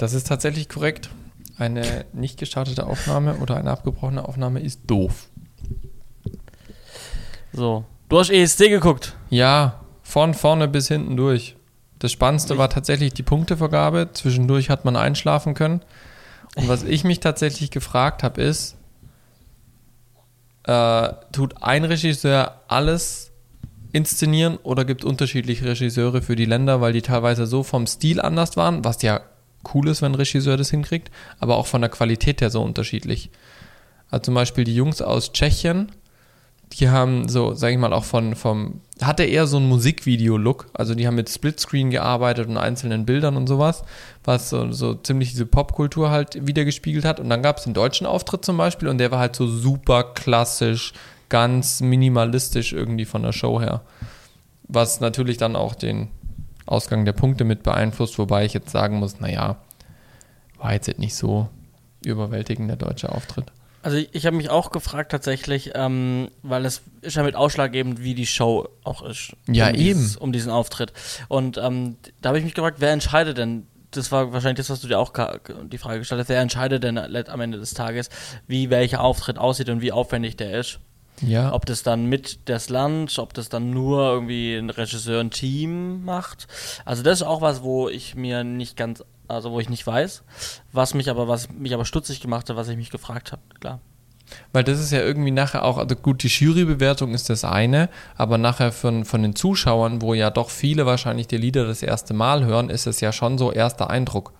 Das ist tatsächlich korrekt. Eine nicht gestartete Aufnahme oder eine abgebrochene Aufnahme ist doof. So. Du hast ESC geguckt. Ja, von vorne bis hinten durch. Das Spannendste war tatsächlich die Punktevergabe. Zwischendurch hat man einschlafen können. Und was ich mich tatsächlich gefragt habe, ist, äh, tut ein Regisseur alles inszenieren oder gibt unterschiedliche Regisseure für die Länder, weil die teilweise so vom Stil anders waren, was ja cool ist, wenn ein Regisseur das hinkriegt, aber auch von der Qualität her so unterschiedlich. Also zum Beispiel die Jungs aus Tschechien, die haben so, sag ich mal, auch von, vom, hatte eher so einen Musikvideo-Look. Also die haben mit Splitscreen gearbeitet und einzelnen Bildern und sowas, was so, so ziemlich diese Popkultur halt wiedergespiegelt hat. Und dann gab es den deutschen Auftritt zum Beispiel und der war halt so super klassisch, ganz minimalistisch irgendwie von der Show her. Was natürlich dann auch den Ausgang der Punkte mit beeinflusst, wobei ich jetzt sagen muss, naja, war jetzt nicht so überwältigend der deutsche Auftritt. Also ich, ich habe mich auch gefragt tatsächlich, ähm, weil es ist ja mit ausschlaggebend, wie die Show auch ist. Ja, um eben. Dieses, um diesen Auftritt. Und ähm, da habe ich mich gefragt, wer entscheidet denn? Das war wahrscheinlich das, was du dir auch die Frage gestellt hast. Wer entscheidet denn am Ende des Tages, wie welcher Auftritt aussieht und wie aufwendig der ist? Ja. Ob das dann mit das Land, ob das dann nur irgendwie ein Regisseur, ein Team macht. Also das ist auch was, wo ich mir nicht ganz also wo ich nicht weiß, was mich aber, was mich aber stutzig gemacht hat, was ich mich gefragt habe, klar. Weil das ist ja irgendwie nachher auch, also gut, die Jurybewertung ist das eine, aber nachher von, von den Zuschauern, wo ja doch viele wahrscheinlich die Lieder das erste Mal hören, ist es ja schon so erster Eindruck.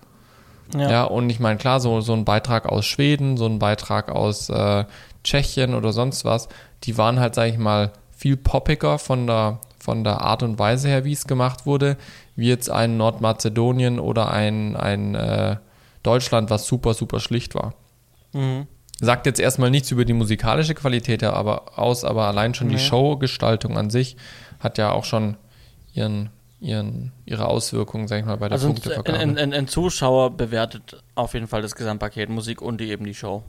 Ja, ja und ich meine, klar, so, so ein Beitrag aus Schweden, so ein Beitrag aus äh, Tschechien oder sonst was, die waren halt, sag ich mal, viel poppiger von der, von der Art und Weise her, wie es gemacht wurde, wie jetzt ein Nordmazedonien oder ein, ein äh, Deutschland, was super, super schlicht war. Mhm. Sagt jetzt erstmal nichts über die musikalische Qualität aber, aus, aber allein schon nee. die Showgestaltung an sich hat ja auch schon ihren, ihren, ihre Auswirkungen, sag ich mal, bei der also Punktevergabe. Ein, ein, ein Zuschauer bewertet auf jeden Fall das Gesamtpaket Musik und die, eben die Show.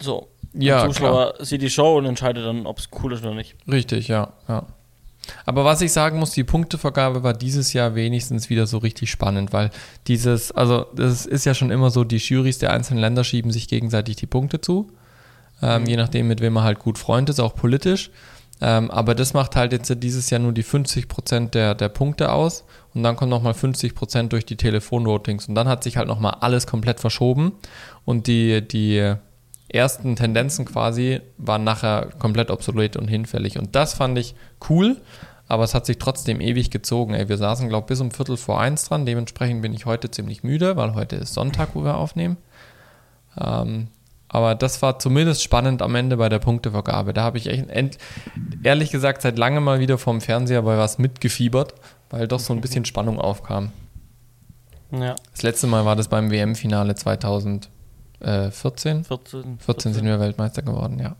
So. Ja, der Zuschauer klar. sieht die Show und entscheidet dann, ob es cool ist oder nicht. Richtig, ja, ja. Aber was ich sagen muss, die Punktevergabe war dieses Jahr wenigstens wieder so richtig spannend, weil dieses, also das ist ja schon immer so, die Jurys der einzelnen Länder schieben sich gegenseitig die Punkte zu, ähm, mhm. je nachdem, mit wem man halt gut Freund ist, auch politisch. Ähm, aber das macht halt jetzt dieses Jahr nur die 50 Prozent der, der Punkte aus und dann kommt nochmal 50 Prozent durch die Telefonvotings und dann hat sich halt nochmal alles komplett verschoben und die, die ersten Tendenzen quasi waren nachher komplett obsolet und hinfällig. Und das fand ich cool, aber es hat sich trotzdem ewig gezogen. Ey, wir saßen, glaube ich, bis um Viertel vor eins dran. Dementsprechend bin ich heute ziemlich müde, weil heute ist Sonntag, wo wir aufnehmen. Ähm, aber das war zumindest spannend am Ende bei der Punktevergabe. Da habe ich echt, ehrlich gesagt, seit langem mal wieder vom Fernseher bei was mitgefiebert, weil doch so ein bisschen Spannung aufkam. Ja. Das letzte Mal war das beim WM-Finale 2000. 14? 14? 14 sind wir Weltmeister geworden, ja.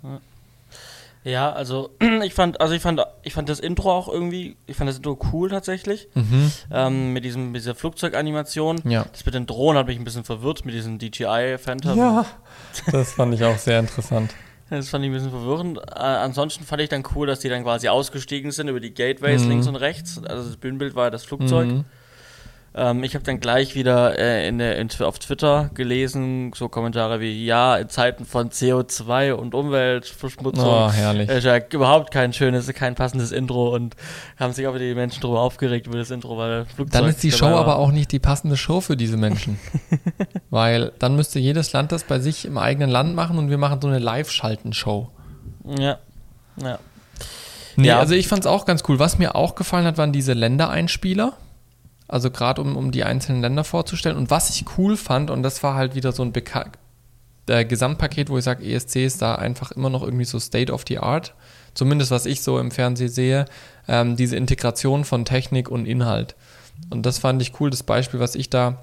Ja, also ich fand, also ich fand, ich fand das Intro auch irgendwie, ich fand das Intro cool tatsächlich. Mhm. Ähm, mit diesem, mit dieser Flugzeuganimation. Ja. Das mit den Drohnen hat mich ein bisschen verwirrt, mit diesem DJI Phantom. Ja, das fand ich auch sehr interessant. Das fand ich ein bisschen verwirrend. Äh, ansonsten fand ich dann cool, dass die dann quasi ausgestiegen sind über die Gateways mhm. links und rechts. Also das Bühnenbild war ja das Flugzeug. Mhm. Ähm, ich habe dann gleich wieder äh, in in, auf Twitter gelesen, so Kommentare wie, ja, in Zeiten von CO2 und Umweltverschmutzung oh, herrlich. ist ja überhaupt kein schönes, kein passendes Intro und haben sich auch wieder die Menschen darüber aufgeregt über das Intro, weil Flugzeug Dann ist die Show war. aber auch nicht die passende Show für diese Menschen. weil dann müsste jedes Land das bei sich im eigenen Land machen und wir machen so eine Live-Schalten-Show. Ja, ja. Nee, ja. also ich fand es auch ganz cool. Was mir auch gefallen hat, waren diese Ländereinspieler. Also gerade um, um die einzelnen Länder vorzustellen. Und was ich cool fand, und das war halt wieder so ein Beka äh, Gesamtpaket, wo ich sage, ESC ist da einfach immer noch irgendwie so State of the Art. Zumindest was ich so im Fernsehen sehe, ähm, diese Integration von Technik und Inhalt. Und das fand ich cool. Das Beispiel, was ich da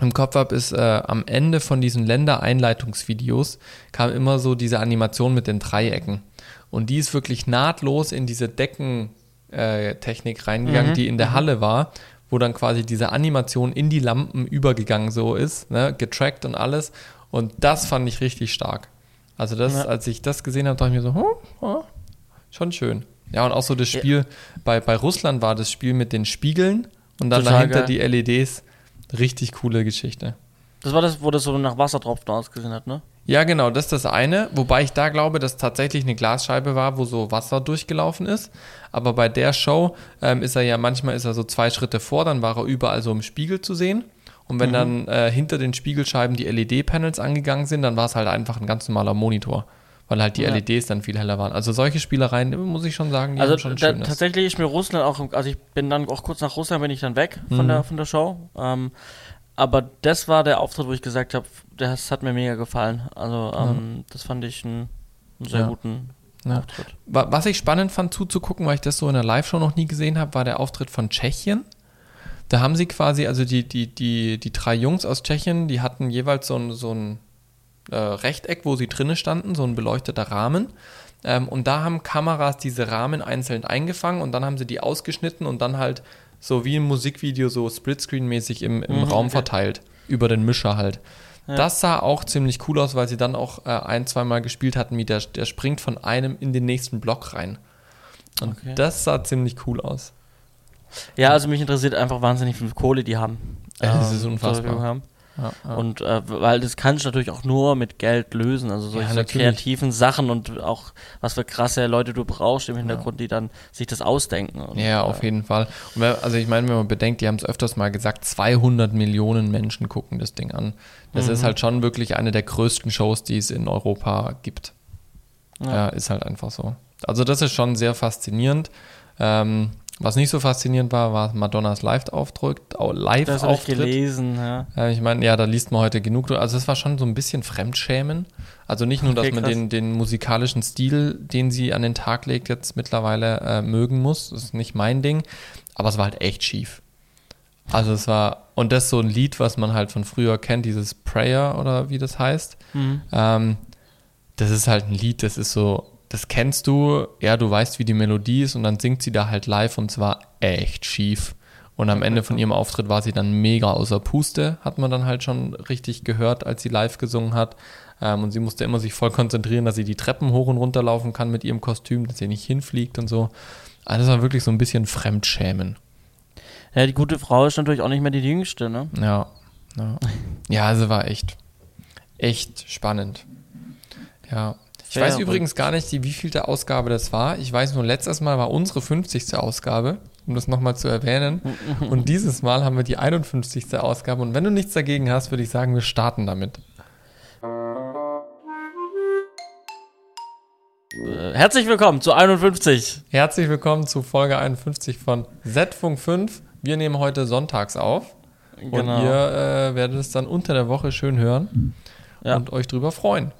im Kopf habe, ist äh, am Ende von diesen Ländereinleitungsvideos kam immer so diese Animation mit den Dreiecken. Und die ist wirklich nahtlos in diese Deckentechnik äh, reingegangen, mhm. die in der mhm. Halle war wo dann quasi diese Animation in die Lampen übergegangen so ist, ne, getrackt und alles. Und das fand ich richtig stark. Also das, ja. als ich das gesehen habe, dachte ich mir so, hm, oh, schon schön. Ja, und auch so das Spiel, ja. bei, bei Russland war das Spiel mit den Spiegeln und dann Total dahinter geil. die LEDs. Richtig coole Geschichte. Das war das, wo das so nach Wassertropfen ausgesehen hat, ne? Ja, genau, das ist das eine. Wobei ich da glaube, dass tatsächlich eine Glasscheibe war, wo so Wasser durchgelaufen ist. Aber bei der Show ähm, ist er ja manchmal ist er so zwei Schritte vor, dann war er überall so im Spiegel zu sehen. Und wenn dann äh, hinter den Spiegelscheiben die LED-Panels angegangen sind, dann war es halt einfach ein ganz normaler Monitor. Weil halt die Ja. LEDs dann viel heller waren. Also solche Spielereien, muss ich schon sagen, die Also haben schon da, Schönes. tatsächlich ist mir Russland auch, also ich bin dann auch kurz nach Russland bin ich dann weg von Mhm. der von der Show. Ähm, aber das war der Auftritt, wo ich gesagt habe, das hat mir mega gefallen. Also ähm, das fand ich einen, einen sehr Ja. guten Ja. Auftritt. Wa- Was ich spannend fand zuzugucken, weil ich das so in der Live-Show noch nie gesehen habe, war der Auftritt von Tschechien. Da haben sie quasi, also die, die, die, die drei Jungs aus Tschechien, die hatten jeweils so ein, so ein äh, Rechteck, wo sie drinnen standen, so ein beleuchteter Rahmen. Ähm, und da haben Kameras diese Rahmen einzeln eingefangen und dann haben sie die ausgeschnitten und dann halt so wie im Musikvideo so Splitscreen-mäßig im, im Mhm, Raum okay. verteilt. Über den Mischer halt. Ja. Das sah auch ziemlich cool aus, weil sie dann auch äh, ein, zweimal gespielt hatten, wie der, der springt von einem in den nächsten Block rein. Und Okay. das sah ziemlich cool aus. Ja, also mich interessiert einfach wahnsinnig, wie viel Kohle die haben. Ja, das Ähm, ist unfassbar. Haben. Ja, ja. Und äh, weil das kannst du natürlich auch nur mit Geld lösen, also solche Ja, kreativen Sachen und auch was für krasse Leute du brauchst im Hintergrund, die dann sich das ausdenken. Und, ja, auf äh, jeden Fall. Und wenn, also ich meine, wenn man bedenkt, die haben es öfters mal gesagt, 200 Millionen Menschen gucken das Ding an. Das Mhm. ist halt schon wirklich eine der größten Shows, die es in Europa gibt. Ja. Ja, ist halt einfach so. Also das ist schon sehr faszinierend. Ähm, was nicht so faszinierend war, war Madonnas Live-Auftritt. Das habe ich gelesen, ja. Ja, ich meine, ja, da liest man heute genug. Also es war schon so ein bisschen Fremdschämen. Also nicht nur, Okay, dass man krass. den, den musikalischen Stil, den sie an den Tag legt, jetzt mittlerweile äh, mögen muss. Das ist nicht mein Ding. Aber es war halt echt schief. Also es war, und das ist so ein Lied, was man halt von früher kennt, dieses Prayer oder wie das heißt. Mhm. Ähm, das ist halt ein Lied, das ist so, das kennst du, ja, du weißt, wie die Melodie ist und dann singt sie da halt live und zwar echt schief. Und am Ende von ihrem Auftritt war sie dann mega außer Puste, hat man dann halt schon richtig gehört, als sie live gesungen hat. Ähm, und sie musste immer sich voll konzentrieren, dass sie die Treppen hoch und runter laufen kann mit ihrem Kostüm, dass sie nicht hinfliegt und so. Also das war wirklich so ein bisschen Fremdschämen. Ja, die gute Frau ist natürlich auch nicht mehr die jüngste, ne? Ja, ja. Ja, also war echt, echt spannend. Ja. Ich Fair, weiß übrigens gar nicht, die wievielte Ausgabe das war. Ich weiß nur, letztes Mal war unsere 50. Ausgabe, um das nochmal zu erwähnen. Und dieses Mal haben wir die 51. Ausgabe. Und wenn du nichts dagegen hast, würde ich sagen, wir starten damit. Äh, herzlich willkommen zu 51. Herzlich willkommen zu Folge 51 von Z-Funk 5. Wir nehmen heute sonntags auf. Und Genau. ihr äh, werdet es dann unter der Woche schön hören Ja. und euch drüber freuen.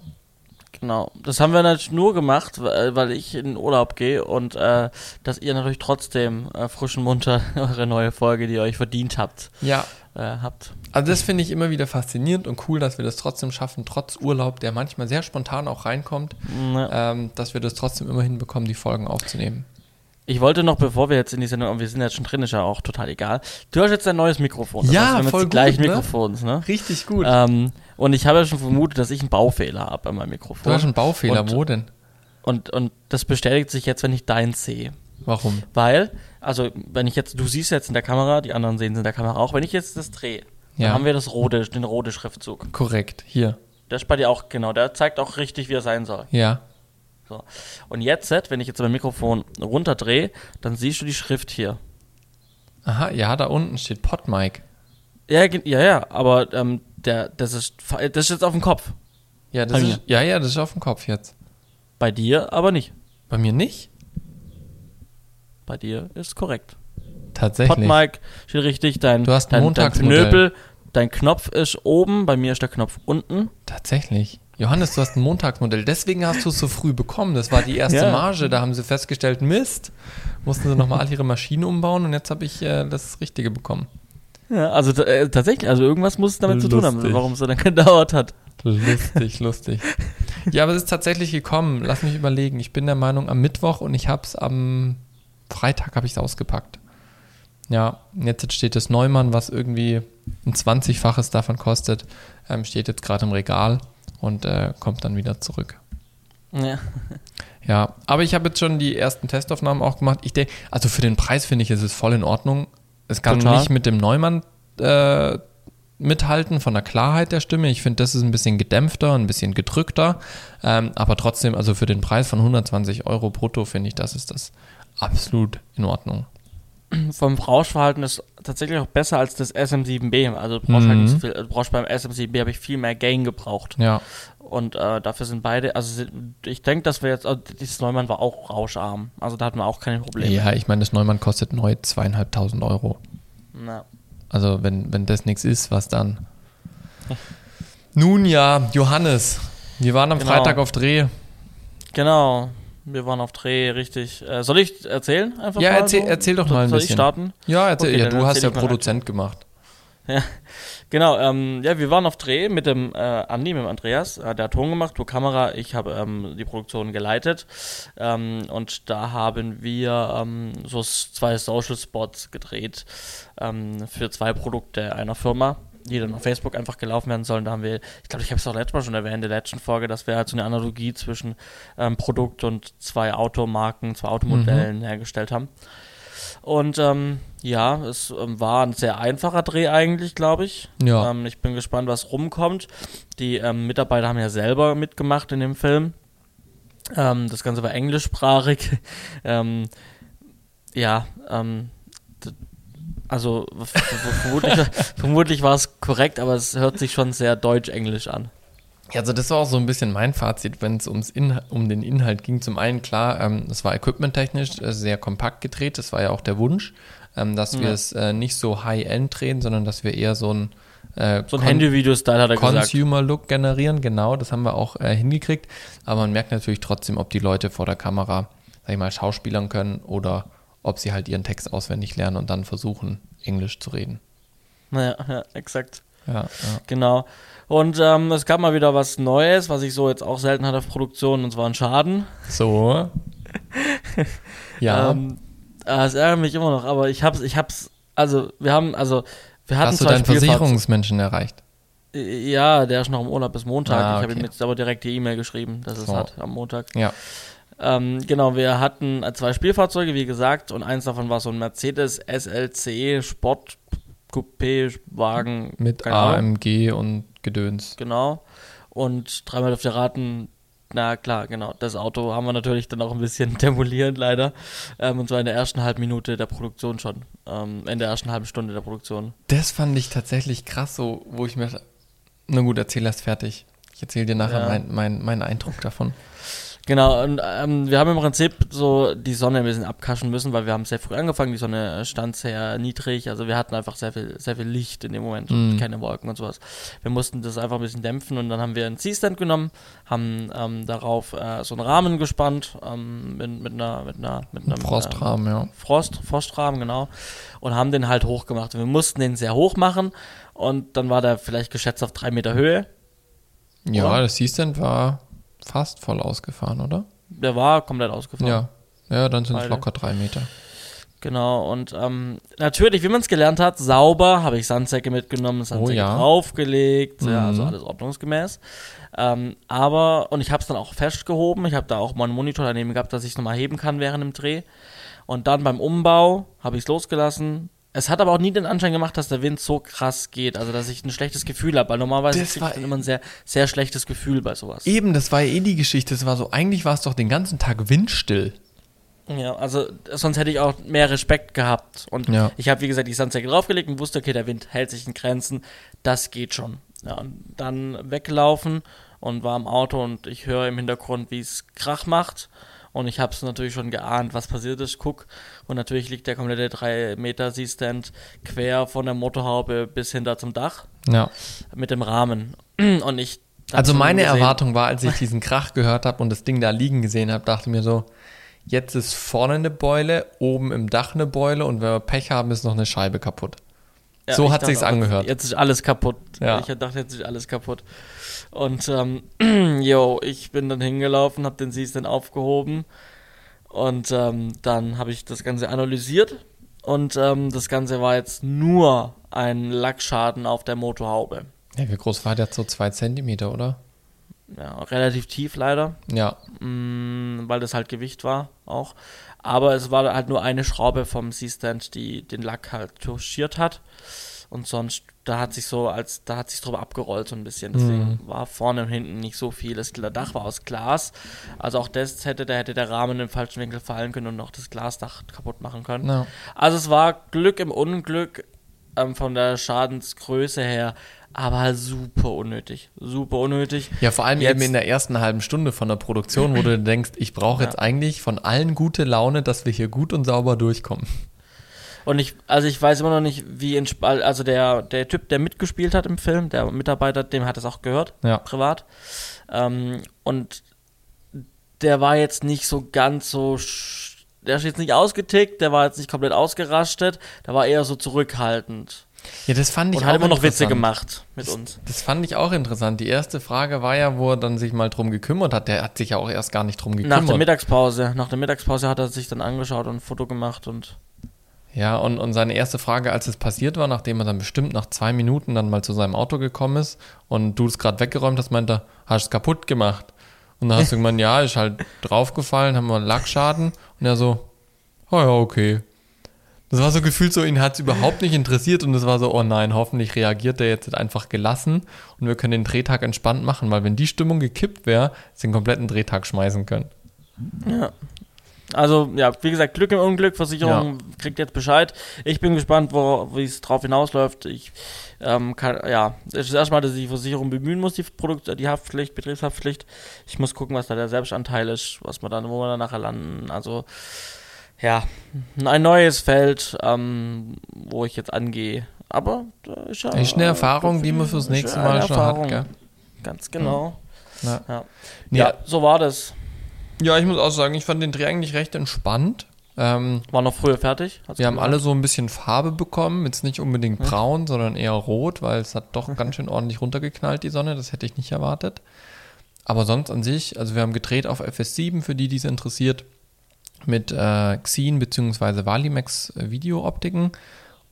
Genau. Das haben wir natürlich nur gemacht, weil ich in den Urlaub gehe und äh, dass ihr natürlich trotzdem äh, frischen munter eure neue Folge, die ihr euch verdient habt, Ja, äh, habt. Also das finde ich immer wieder faszinierend und cool, dass wir das trotzdem schaffen, trotz Urlaub, der manchmal sehr spontan auch reinkommt, Ja. ähm, dass wir das trotzdem immer hinbekommen, die Folgen aufzunehmen. Ich wollte noch, bevor wir jetzt in die Sendung, und wir sind jetzt schon drin, ist ja auch total egal. Du hast jetzt ein neues Mikrofon. Ja, wir haben voll jetzt die gleichen gut, ne? Mikrofons, ne? Richtig gut. Ähm, und ich habe ja schon vermutet, dass ich einen Baufehler habe bei meinem Mikrofon. du hast einen Baufehler, und- wo denn? Und, und das bestätigt sich jetzt, wenn ich deins sehe. Warum? Weil, also, wenn ich jetzt, du siehst jetzt in der Kamera, die anderen sehen es in der Kamera auch, wenn ich jetzt das drehe, Ja. dann haben wir das rote, den rote Schriftzug. Korrekt, hier. Der ist bei dir auch, genau, der zeigt auch richtig, wie er sein soll. Ja. So. Und jetzt, wenn ich jetzt mein Mikrofon runterdrehe, dann siehst du die Schrift hier. Aha, ja, da unten steht Podmic. Ja, ja, ja, aber ähm, der, das, ist, das ist jetzt auf dem Kopf. Ja, das ist, ja, ja, das ist auf dem Kopf jetzt. Bei dir aber nicht. Bei mir nicht? Bei dir ist korrekt. Tatsächlich. Podmic steht richtig, dein, Du hast ein dein, dein. Knöpel, dein Knopf ist oben, bei mir ist der Knopf unten. Tatsächlich. Johannes, du hast ein Montagsmodell. Deswegen hast du es so früh bekommen. Das war die erste Ja. Marge. Da haben sie festgestellt, Mist. Mussten sie nochmal all ihre Maschinen umbauen und jetzt habe ich äh, das Richtige bekommen. Ja, also äh, tatsächlich, also irgendwas muss es damit zu tun haben, Lustig. warum es so lange gedauert hat. Lustig, lustig. Ja, aber es ist tatsächlich gekommen. Lass mich überlegen. Ich bin der Meinung am Mittwoch und ich habe es am Freitag habe ich es ausgepackt. Ja, und jetzt steht das Neumann, was irgendwie ein 20-faches davon kostet, ähm, steht jetzt gerade im Regal und äh, kommt dann wieder zurück. Ja. Ja, aber ich habe jetzt schon die ersten Testaufnahmen auch gemacht. Ich denke, also für den Preis finde ich, ist es voll in Ordnung. Es kann Total. nicht mit dem Neumann äh, mithalten von der Klarheit der Stimme. Ich finde, das ist ein bisschen gedämpfter, ein bisschen gedrückter. Ähm, aber trotzdem, also für den Preis von 120 Euro brutto, finde ich, das ist das absolut in Ordnung. Vom Rauschverhalten ist tatsächlich auch besser als das SM7B. Also du brauchst, halt nicht so viel, du brauchst beim SM7B habe ich viel mehr Gain gebraucht. Ja. Und äh, dafür sind beide, also ich denke, dass wir jetzt, also dieses Neumann war auch rauscharm. Also da hatten wir auch keine Probleme. Ja, ich meine, das Neumann kostet neu zweieinhalbtausend Euro. Na. Also wenn, wenn das nichts ist, was dann? Nun ja, Johannes, wir waren am Genau. Freitag auf Dreh. Genau. Wir waren auf Dreh, richtig. Äh, soll ich erzählen einfach Ja, mal? erzähl- so? erzähl doch soll, mal ein soll bisschen. ich starten? Ja, erzähl, Okay, ja du hast ja Produzent gemacht. Genau, ähm, ja, wir waren auf Dreh mit dem äh, Andi, mit dem Andreas. Äh, der hat Ton gemacht, du Kamera, ich habe ähm, die Produktion geleitet. Ähm, und da haben wir ähm, so zwei Social Spots gedreht ähm, für zwei Produkte einer Firma, die dann auf Facebook einfach gelaufen werden sollen. Da haben wir, ich glaube, ich habe es auch letztes Mal schon erwähnt, in der letzten Folge, dass wir halt so eine Analogie zwischen ähm, Produkt und zwei Automarken, zwei Automodellen hergestellt haben. Und ähm, ja, es ähm, war ein sehr einfacher Dreh eigentlich, glaube ich. Ja. Ähm, ich bin gespannt, was rumkommt. Die ähm, Mitarbeiter haben ja selber mitgemacht in dem Film. Ähm, das Ganze war englischsprachig. ähm, ja, also vermutlich, vermutlich war es korrekt, aber es hört sich schon sehr deutsch-englisch an. Ja, also das war auch so ein bisschen mein Fazit, wenn es ums Inha um den Inhalt ging. Zum einen, klar, ähm, es war equipmenttechnisch äh, sehr kompakt gedreht. Das war ja auch der Wunsch, ähm, dass wir Ja. es äh, nicht so high-end drehen, sondern dass wir eher so ein, äh, So ein Handyvideo-Style hat er. Consumer-Look generieren. Genau, das haben wir auch äh, hingekriegt. Aber man merkt natürlich trotzdem, ob die Leute vor der Kamera, sag ich mal, schauspielern können oder ob sie halt ihren Text auswendig lernen und dann versuchen, Englisch zu reden. Naja, ja, exakt. Ja, ja. Genau. Und ähm, es gab mal wieder was Neues, was ich so jetzt auch selten hatte auf Produktion, und zwar ein Schaden. So. ja. Ähm, äh, es ärgert mich immer noch, aber ich hab's, ich hab's, also wir haben, also wir hatten Hast du deinen Versicherungsmenschen erreicht? Ja, der ist noch im Urlaub bis Montag. Ah, Ich habe ihm okay. jetzt aber direkt die E-Mail geschrieben, dass es So. hat am Montag. Ja. Ähm, genau, wir hatten äh, zwei Spielfahrzeuge, wie gesagt, und eins davon war so ein Mercedes SLC Sport Coupé Wagen Mit keine Ahnung. AMG und Gedöns. Genau. Und dreimal auf der Raten, na klar, genau. Das Auto haben wir natürlich dann auch ein bisschen demoliert, leider. Ähm, und zwar in der ersten halben Minute der Produktion schon. Ähm, in der ersten halben Stunde der Produktion. Das fand ich tatsächlich krass, so, wo ich mir. Na gut, erzähl erst fertig. Ich erzähle dir nachher Ja. mein, mein, meinen Eindruck davon. Genau, und ähm, wir haben im Prinzip so die Sonne ein bisschen abkaschen müssen, weil wir haben sehr früh angefangen, die Sonne stand sehr niedrig, also wir hatten einfach sehr viel, sehr viel Licht in dem Moment und Mhm. keine Wolken und sowas. Wir mussten das einfach ein bisschen dämpfen und dann haben wir einen C-Stand genommen, haben ähm, darauf äh, so einen Rahmen gespannt, ähm, mit, mit einer, mit einer, mit einem Frostrahmen, ja. Ähm, Frost, Frostrahmen, genau, und haben den halt hoch gemacht. Und wir mussten den sehr hoch machen und dann war der vielleicht geschätzt auf drei Meter Höhe. Ja, Oder? das C-Stand war fast voll ausgefahren, oder? Der war komplett ausgefahren. Ja. Ja, dann sind es locker drei Meter. Genau, und ähm, natürlich, wie man es gelernt hat, sauber, habe ich Sandsäcke mitgenommen, Sandsäcke Oh ja. draufgelegt, ja, Mhm. also alles ordnungsgemäß. Ähm, aber, und ich habe es dann auch festgehoben, ich habe da auch mal einen Monitor daneben gehabt, dass ich es nochmal heben kann während dem Dreh. Und dann beim Umbau habe ich es losgelassen. Es hat aber auch nie den Anschein gemacht, dass der Wind so krass geht, also dass ich ein schlechtes Gefühl habe, weil normalerweise Das krieg war- ich dann immer ein sehr, sehr schlechtes Gefühl bei sowas. Eben, das war ja eh die Geschichte. Es war so, eigentlich war es doch den ganzen Tag windstill. Ja, also sonst hätte ich auch mehr Respekt gehabt. Und Ja. ich habe, wie gesagt, die Sandsäcke draufgelegt und wusste, okay, der Wind hält sich in Grenzen, das geht schon. Ja, und dann weggelaufen und war im Auto und ich höre im Hintergrund, wie es Krach macht. Und ich habe es natürlich schon geahnt, was passiert ist. Guck. Und natürlich liegt der komplette 3 Meter C-Stand quer von der Motorhaube bis hinter zum Dach Ja. mit dem Rahmen. Und ich. Also meine gesehen- Erwartung war, als ich diesen Krach gehört habe und das Ding da liegen gesehen habe, dachte mir so, jetzt ist vorne eine Beule, oben im Dach eine Beule und wenn wir Pech haben, ist noch eine Scheibe kaputt. Ja, So hat dachte sich's auch, angehört. Jetzt ist alles kaputt. Ja. Ich dachte, jetzt ist alles kaputt. Und ähm, yo, ich bin dann hingelaufen, habe den Season aufgehoben und ähm, dann habe ich das Ganze analysiert und ähm, das Ganze war jetzt nur ein Lackschaden auf der Motorhaube. Ja, wie groß war der? So zwei Zentimeter, oder? Ja, relativ tief leider, Ja. mm, weil das halt Gewicht war auch. Aber es war halt nur eine Schraube vom C-Stand, die den Lack halt touchiert hat. Und sonst, da hat sich so, als da hat sich drüber abgerollt so ein bisschen. Deswegen mhm. war vorne und hinten nicht so viel. Das Dach war aus Glas. Also auch das hätte, da hätte der Rahmen im falschen Winkel fallen können und noch das Glasdach kaputt machen können. Ja. Also es war Glück im Unglück ähm, von der Schadensgröße her aber super unnötig. Super unnötig. Ja, vor allem jetzt, eben in der ersten halben Stunde von der Produktion, wo du denkst, ich brauche ja. jetzt eigentlich von allen gute Laune, dass wir hier gut und sauber durchkommen. Und ich, also ich weiß immer noch nicht, wie also der, der Typ, der mitgespielt hat im Film, der Mitarbeiter, dem hat es auch gehört, ja. privat. Ähm, und der war jetzt nicht so ganz so, der ist jetzt nicht ausgetickt, der war jetzt nicht komplett ausgerastet, der war eher so zurückhaltend. Ja, das fand ich und auch hat immer noch Witze gemacht mit das, uns. Das fand ich auch interessant. Die erste Frage war ja, wo er dann sich mal drum gekümmert hat. Der hat sich ja auch erst gar nicht drum gekümmert. Nach der Mittagspause. Nach der Mittagspause hat er sich dann angeschaut und ein Foto gemacht und ja, und, und seine erste Frage, als es passiert war, nachdem er dann bestimmt nach zwei Minuten dann mal zu seinem Auto gekommen ist und du es gerade weggeräumt hast, meinte er, hast du es kaputt gemacht? Und dann hast du gemeint, ja, ist halt draufgefallen, haben wir einen Lackschaden. Und er so, oh ja, okay. Das war so gefühlt so, ihn hat es überhaupt nicht interessiert und es war so, oh nein, hoffentlich reagiert er jetzt einfach gelassen und wir können den Drehtag entspannt machen, weil wenn die Stimmung gekippt wäre, sie den kompletten Drehtag schmeißen können. Ja, also, ja, wie gesagt, Glück im Unglück, Versicherung ja. kriegt jetzt Bescheid. Ich bin gespannt, wie es drauf hinausläuft. Ich ähm, kann, ja, es ist erstmal, dass die Versicherung bemühen muss, die Produkt, die Haftpflicht, Betriebshaftpflicht. Ich muss gucken, was da der Selbstanteil ist, was wir dann, wo wir dann nachher landen. Also, ja, ein neues Feld, ähm, wo ich jetzt angehe. Aber da ist ja. Ist eine Erfahrung, die man fürs nächste Mal schon Erfahrung. hat, gell? Ganz genau. Ja. Ja. ja, so war das. Ja, ich muss auch sagen, ich fand den Dreh eigentlich recht entspannt. Ähm, War noch früher fertig? Wir haben alle so ein bisschen Farbe bekommen, jetzt nicht unbedingt hm. braun, sondern eher rot, weil es hat doch ganz schön ordentlich runtergeknallt, die Sonne, das hätte ich nicht erwartet. Aber sonst an sich, also wir haben gedreht auf FS7, für die, die es interessiert, mit äh, Xeon bzw. Valimax äh, Videooptiken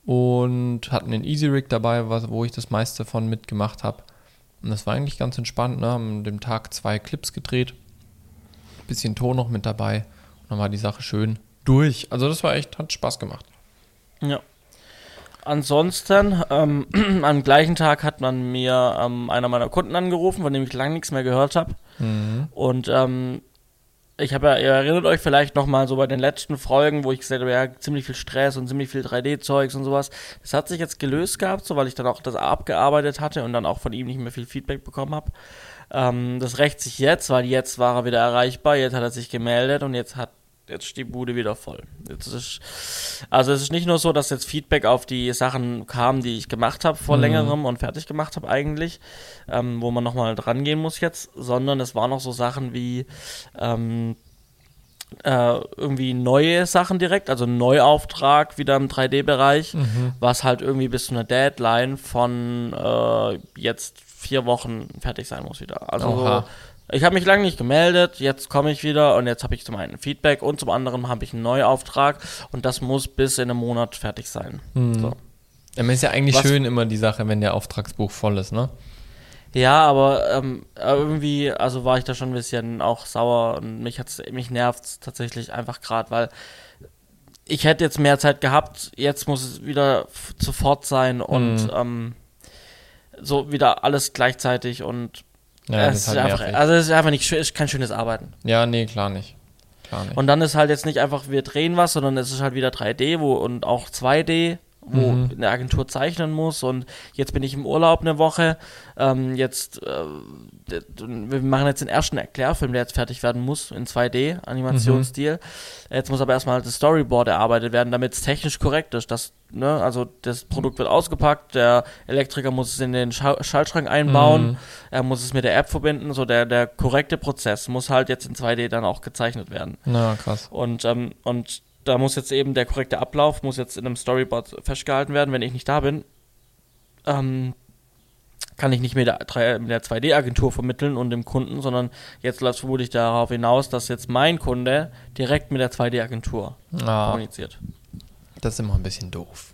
und hatten den Easy Rig dabei, was, wo ich das meiste von mitgemacht habe. Und das war eigentlich ganz entspannt, ne? haben an dem Tag zwei Clips gedreht bisschen Ton noch mit dabei. Und dann war die Sache schön durch. Also das war echt, hat Spaß gemacht. Ja. Ansonsten, ähm, am gleichen Tag hat man mir ähm, einer meiner Kunden angerufen, von dem ich lange nichts mehr gehört habe. Mhm. Und ähm, ich habe ja, ihr erinnert euch vielleicht nochmal so bei den letzten Folgen, wo ich gesagt habe, ja, ziemlich viel Stress und ziemlich viel 3D-Zeugs und sowas. Das hat sich jetzt gelöst gehabt, so weil ich dann auch das abgearbeitet hatte und dann auch von ihm nicht mehr viel Feedback bekommen habe. Ähm, das rächt sich jetzt, weil jetzt war er wieder erreichbar, jetzt hat er sich gemeldet und jetzt hat jetzt ist die Bude wieder voll. Ist, also es ist nicht nur so, dass jetzt Feedback auf die Sachen kam, die ich gemacht habe vor mhm. längerem und fertig gemacht habe eigentlich, ähm, wo man nochmal dran gehen muss jetzt, sondern es waren noch so Sachen wie ähm, äh, irgendwie neue Sachen direkt, also Neuauftrag wieder im 3D-Bereich, mhm. was halt irgendwie bis zu einer Deadline von äh, jetzt vier Wochen fertig sein muss wieder. Also Oha. ich habe mich lange nicht gemeldet, jetzt komme ich wieder und jetzt habe ich zum einen Feedback und zum anderen habe ich einen Neuauftrag und das muss bis in einem Monat fertig sein. Mhm. So. Ja, ist ja eigentlich Was, schön immer die Sache, wenn der Auftragsbuch voll ist, ne? Ja, aber ähm, irgendwie, also war ich da schon ein bisschen auch sauer und mich hat's, mich nervt tatsächlich einfach gerade, weil ich hätte jetzt mehr Zeit gehabt, jetzt muss es wieder sofort sein und mhm. ähm, so wieder alles gleichzeitig und ja, es ist halt einfach, also es ist einfach nicht ist kein schönes Arbeiten. Ja, nee, klar nicht. klar nicht. Und dann ist halt jetzt nicht einfach, wir drehen was, sondern es ist halt wieder 3D wo, und auch 2D wo mhm. eine Agentur zeichnen muss und jetzt bin ich im Urlaub eine Woche. Ähm, jetzt, äh, wir machen jetzt den ersten Erklärfilm, der jetzt fertig werden muss in 2D, Animationsstil. Mhm. Jetzt muss aber erstmal das Storyboard erarbeitet werden, damit es technisch korrekt ist. Das, ne, also das Produkt wird ausgepackt, der Elektriker muss es in den Schal Schaltschrank einbauen, mhm. er muss es mit der App verbinden, so der, der korrekte Prozess muss halt jetzt in 2D dann auch gezeichnet werden. Na, krass. Und, ähm, und da muss jetzt eben der korrekte Ablauf, muss jetzt in einem Storyboard festgehalten werden, wenn ich nicht da bin. Ähm, kann ich nicht mit der, der 2D-Agentur vermitteln und dem Kunden, sondern jetzt läuft vermutlich darauf hinaus, dass jetzt mein Kunde direkt mit der 2D-Agentur ah, kommuniziert. Das ist immer ein bisschen doof.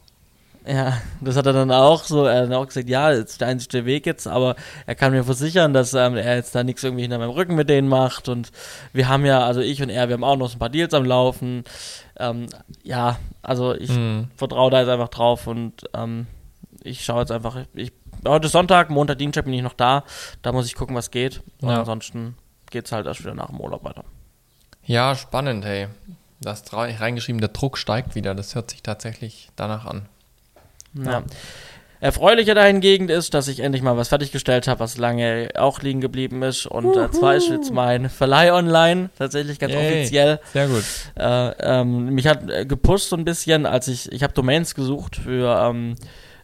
Ja, das hat er dann auch so, er hat auch gesagt, ja, das ist der einzige Weg jetzt, aber er kann mir versichern, dass ähm, er jetzt da nichts irgendwie hinter meinem Rücken mit denen macht und wir haben ja, also ich und er, wir haben auch noch so ein paar Deals am Laufen. Ähm, ja, also ich mhm. vertraue da jetzt einfach drauf und ähm, ich schaue jetzt einfach, ich, heute ist Sonntag, Montag, Dienstag bin ich noch da, da muss ich gucken, was geht. Und ja. ansonsten geht es halt erst wieder nach dem Urlaub weiter. Ja, spannend, hey. Du hast reingeschrieben, der Druck steigt wieder. Das hört sich tatsächlich danach an. Ja. Erfreulicher dahingegen ist, dass ich endlich mal was fertiggestellt habe, was lange auch liegen geblieben ist. Und äh, zwar ist jetzt mein Verleih online, tatsächlich ganz Yay. offiziell. Sehr gut. Äh, ähm, mich hat äh, gepusht so ein bisschen, als ich, ich habe Domains gesucht für ähm,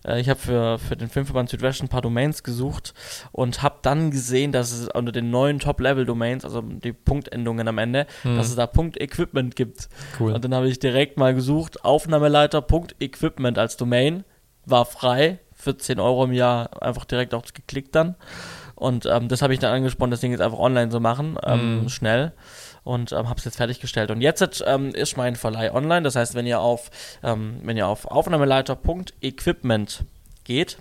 äh, ich habe für, für den Filmverband Südwest ein paar Domains gesucht und habe dann gesehen, dass es unter den neuen Top-Level-Domains, also die Punktendungen am Ende, hm. dass es da Punkt Equipment gibt. Cool. Und dann habe ich direkt mal gesucht, Aufnahmeleiter Punkt Equipment als Domain, war frei, 14 Euro im Jahr, einfach direkt auch geklickt dann. Und ähm, das habe ich dann angesprochen, das Ding jetzt einfach online zu machen, ähm, mm. schnell und ähm, habe es jetzt fertiggestellt. Und jetzt ähm, ist mein Verleih online. Das heißt, wenn ihr auf, ähm, wenn ihr auf Aufnahmeleiter.equipment geht,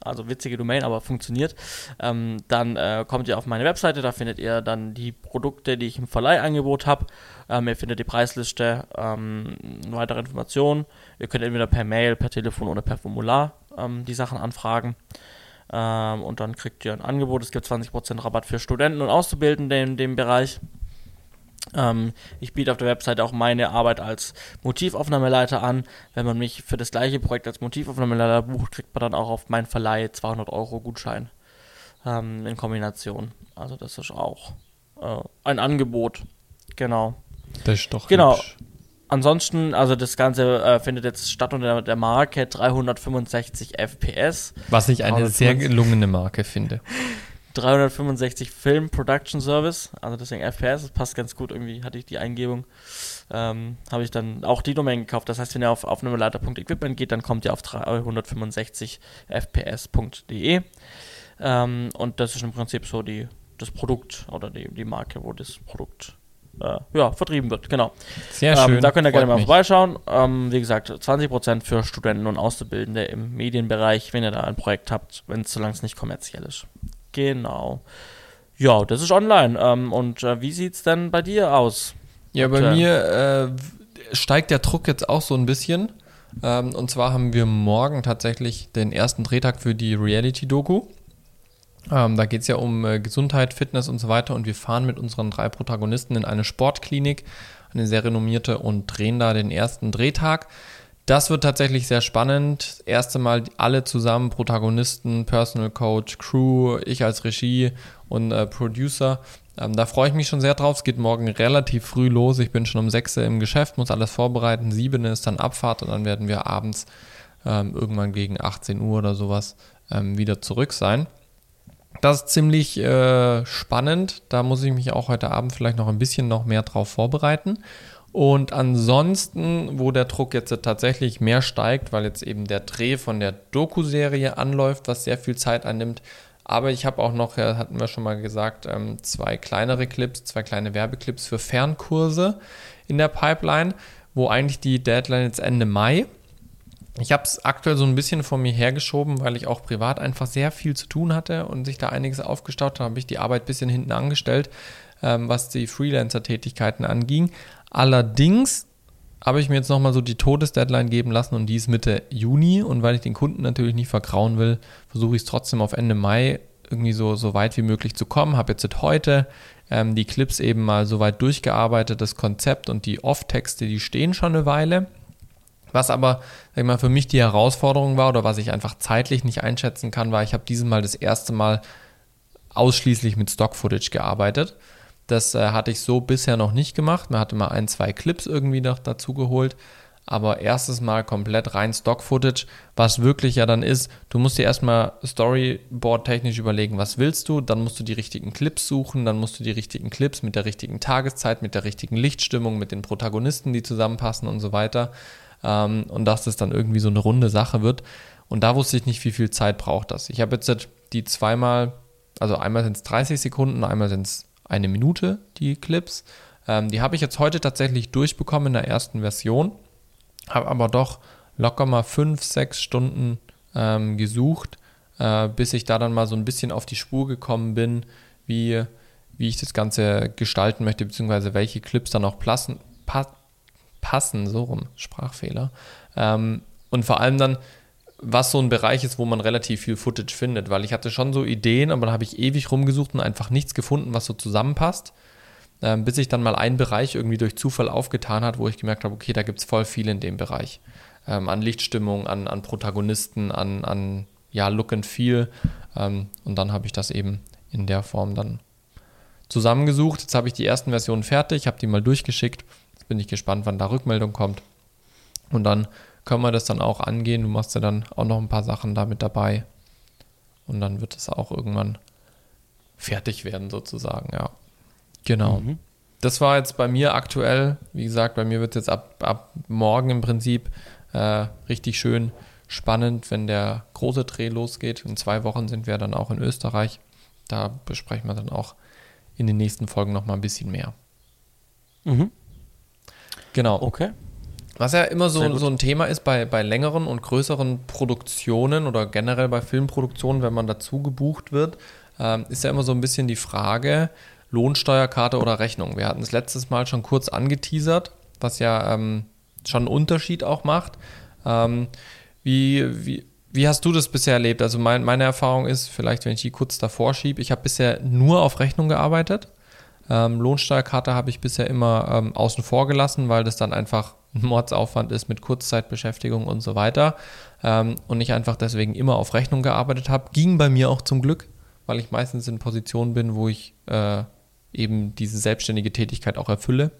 also witzige Domain, aber funktioniert, ähm, dann äh, kommt ihr auf meine Webseite, da findet ihr dann die Produkte, die ich im Verleihangebot habe. Ähm, ihr findet die Preisliste, ähm, weitere Informationen. Ihr könnt entweder per Mail, per Telefon oder per Formular ähm, die Sachen anfragen. Ähm, und dann kriegt ihr ein Angebot. Es gibt 20% Rabatt für Studenten und Auszubildende in dem Bereich. Ähm, ich biete auf der Website auch meine Arbeit als Motivaufnahmeleiter an. Wenn man mich für das gleiche Projekt als Motivaufnahmeleiter bucht, kriegt man dann auch auf meinen Verleih 200 Euro Gutschein ähm, in Kombination. Also das ist auch äh, ein Angebot. Genau. Das ist doch Genau. Hübsch. Ansonsten, also das Ganze äh, findet jetzt statt unter der Marke 365 FPS. Was ich eine sehr gelungene Marke finde. 365 Film Production Service, also deswegen FPS, das passt ganz gut irgendwie, hatte ich die Eingebung. Ähm, habe ich dann auch die Domain gekauft. Das heißt, wenn ihr auf aufnahmeleiter.equipment geht, dann kommt ihr auf 365fps.de. Ähm, und das ist im Prinzip so die, das Produkt oder die, die Marke, wo das Produkt äh, ja, vertrieben wird. Genau. Sehr ähm, schön. Da könnt ihr gerne mal mich. vorbeischauen. Ähm, wie gesagt, 20% für Studenten und Auszubildende im Medienbereich, wenn ihr da ein Projekt habt, wenn es solange es nicht kommerziell ist. Genau. Ja, das ist online. Ähm, und äh, wie sieht es denn bei dir aus? Ja, bei und, mir äh, steigt der Druck jetzt auch so ein bisschen. Ähm, und zwar haben wir morgen tatsächlich den ersten Drehtag für die Reality-Doku. Ähm, da geht es ja um äh, Gesundheit, Fitness und so weiter. Und wir fahren mit unseren drei Protagonisten in eine Sportklinik, eine sehr renommierte, und drehen da den ersten Drehtag. Das wird tatsächlich sehr spannend. Erste Mal alle zusammen, Protagonisten, Personal Coach, Crew, ich als Regie und äh, Producer. Ähm, da freue ich mich schon sehr drauf. Es geht morgen relativ früh los. Ich bin schon um 6 Uhr im Geschäft, muss alles vorbereiten. 7 ist dann Abfahrt und dann werden wir abends ähm, irgendwann gegen 18 Uhr oder sowas ähm, wieder zurück sein. Das ist ziemlich äh, spannend. Da muss ich mich auch heute Abend vielleicht noch ein bisschen noch mehr drauf vorbereiten. Und ansonsten, wo der Druck jetzt tatsächlich mehr steigt, weil jetzt eben der Dreh von der Doku-Serie anläuft, was sehr viel Zeit annimmt. Aber ich habe auch noch, hatten wir schon mal gesagt, ähm, zwei kleinere Clips, zwei kleine Werbeclips für Fernkurse in der Pipeline, wo eigentlich die Deadline jetzt Ende Mai. Ich habe es aktuell so ein bisschen vor mir hergeschoben, weil ich auch privat einfach sehr viel zu tun hatte und sich da einiges aufgestaut hat, habe ich die Arbeit ein bisschen hinten angestellt, ähm, was die Freelancer-Tätigkeiten anging. Allerdings habe ich mir jetzt nochmal so die Todesdeadline geben lassen und die ist Mitte Juni. Und weil ich den Kunden natürlich nicht vergrauen will, versuche ich es trotzdem auf Ende Mai irgendwie so, so weit wie möglich zu kommen. Habe jetzt heute ähm, die Clips eben mal so weit durchgearbeitet, das Konzept und die Off-Texte, die stehen schon eine Weile. Was aber, sag ich mal, für mich die Herausforderung war oder was ich einfach zeitlich nicht einschätzen kann, war, ich habe dieses Mal das erste Mal ausschließlich mit Stock-Footage gearbeitet. Das äh, hatte ich so bisher noch nicht gemacht. Man hatte mal ein, zwei Clips irgendwie noch dazu geholt. Aber erstes Mal komplett rein Stock-Footage, was wirklich ja dann ist, du musst dir erstmal Storyboard-technisch überlegen, was willst du, dann musst du die richtigen Clips suchen, dann musst du die richtigen Clips mit der richtigen Tageszeit, mit der richtigen Lichtstimmung, mit den Protagonisten, die zusammenpassen und so weiter. Ähm, und dass das dann irgendwie so eine runde Sache wird. Und da wusste ich nicht, wie viel Zeit braucht das. Ich habe jetzt die zweimal, also einmal sind es 30 Sekunden, einmal sind es eine Minute, die Clips. Ähm, die habe ich jetzt heute tatsächlich durchbekommen in der ersten Version, habe aber doch locker mal fünf, sechs Stunden ähm, gesucht, äh, bis ich da dann mal so ein bisschen auf die Spur gekommen bin, wie, wie ich das Ganze gestalten möchte, beziehungsweise welche Clips dann auch passen, pa passen so rum, Sprachfehler. Ähm, und vor allem dann, was so ein Bereich ist, wo man relativ viel Footage findet, weil ich hatte schon so Ideen, aber dann habe ich ewig rumgesucht und einfach nichts gefunden, was so zusammenpasst, ähm, bis sich dann mal ein Bereich irgendwie durch Zufall aufgetan hat, wo ich gemerkt habe, okay, da gibt es voll viel in dem Bereich. Ähm, an Lichtstimmung, an, an Protagonisten, an, an ja, Look and Feel. Ähm, und dann habe ich das eben in der Form dann zusammengesucht. Jetzt habe ich die ersten Versionen fertig, habe die mal durchgeschickt. Bin ich gespannt, wann da Rückmeldung kommt. Und dann können wir das dann auch angehen. Du machst ja dann auch noch ein paar Sachen damit dabei. Und dann wird es auch irgendwann fertig werden, sozusagen, ja. Genau. Mhm. Das war jetzt bei mir aktuell, wie gesagt, bei mir wird es jetzt ab, ab morgen im Prinzip äh, richtig schön spannend, wenn der große Dreh losgeht. In zwei Wochen sind wir dann auch in Österreich. Da besprechen wir dann auch in den nächsten Folgen noch mal ein bisschen mehr. Mhm. Genau. Okay. Was ja immer so, so ein Thema ist bei, bei längeren und größeren Produktionen oder generell bei Filmproduktionen, wenn man dazu gebucht wird, ähm, ist ja immer so ein bisschen die Frage, Lohnsteuerkarte oder Rechnung. Wir hatten es letztes Mal schon kurz angeteasert, was ja ähm, schon einen Unterschied auch macht. Ähm, wie, wie, wie hast du das bisher erlebt? Also mein, meine Erfahrung ist, vielleicht wenn ich die kurz davor schiebe, ich habe bisher nur auf Rechnung gearbeitet. Ähm, Lohnsteuerkarte habe ich bisher immer ähm, außen vor gelassen, weil das dann einfach ein Mordsaufwand ist mit Kurzzeitbeschäftigung und so weiter. Ähm, und ich einfach deswegen immer auf Rechnung gearbeitet habe. Ging bei mir auch zum Glück, weil ich meistens in Positionen bin, wo ich äh, eben diese selbstständige Tätigkeit auch erfülle.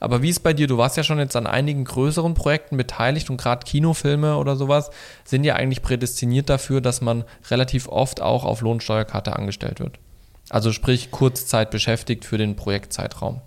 Aber wie ist bei dir? Du warst ja schon jetzt an einigen größeren Projekten beteiligt und gerade Kinofilme oder sowas sind ja eigentlich prädestiniert dafür, dass man relativ oft auch auf Lohnsteuerkarte angestellt wird. Also sprich Kurzzeit beschäftigt für den Projektzeitraum.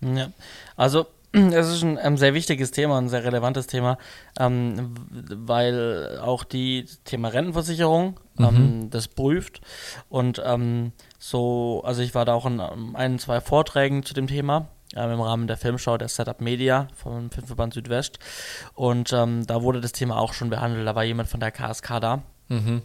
Ja, also es ist ein, ein, sehr wichtiges Thema, ein sehr relevantes Thema, ähm, weil auch die Thema Rentenversicherung ähm, mhm. das prüft und ähm, so, also ich war da auch in ein, zwei Vorträgen zu dem Thema ähm, im Rahmen der Filmschau der Setup Media vom Filmverband Südwest. Und ähm, da wurde das Thema auch schon behandelt. Da war jemand von der KSK da. Mhm.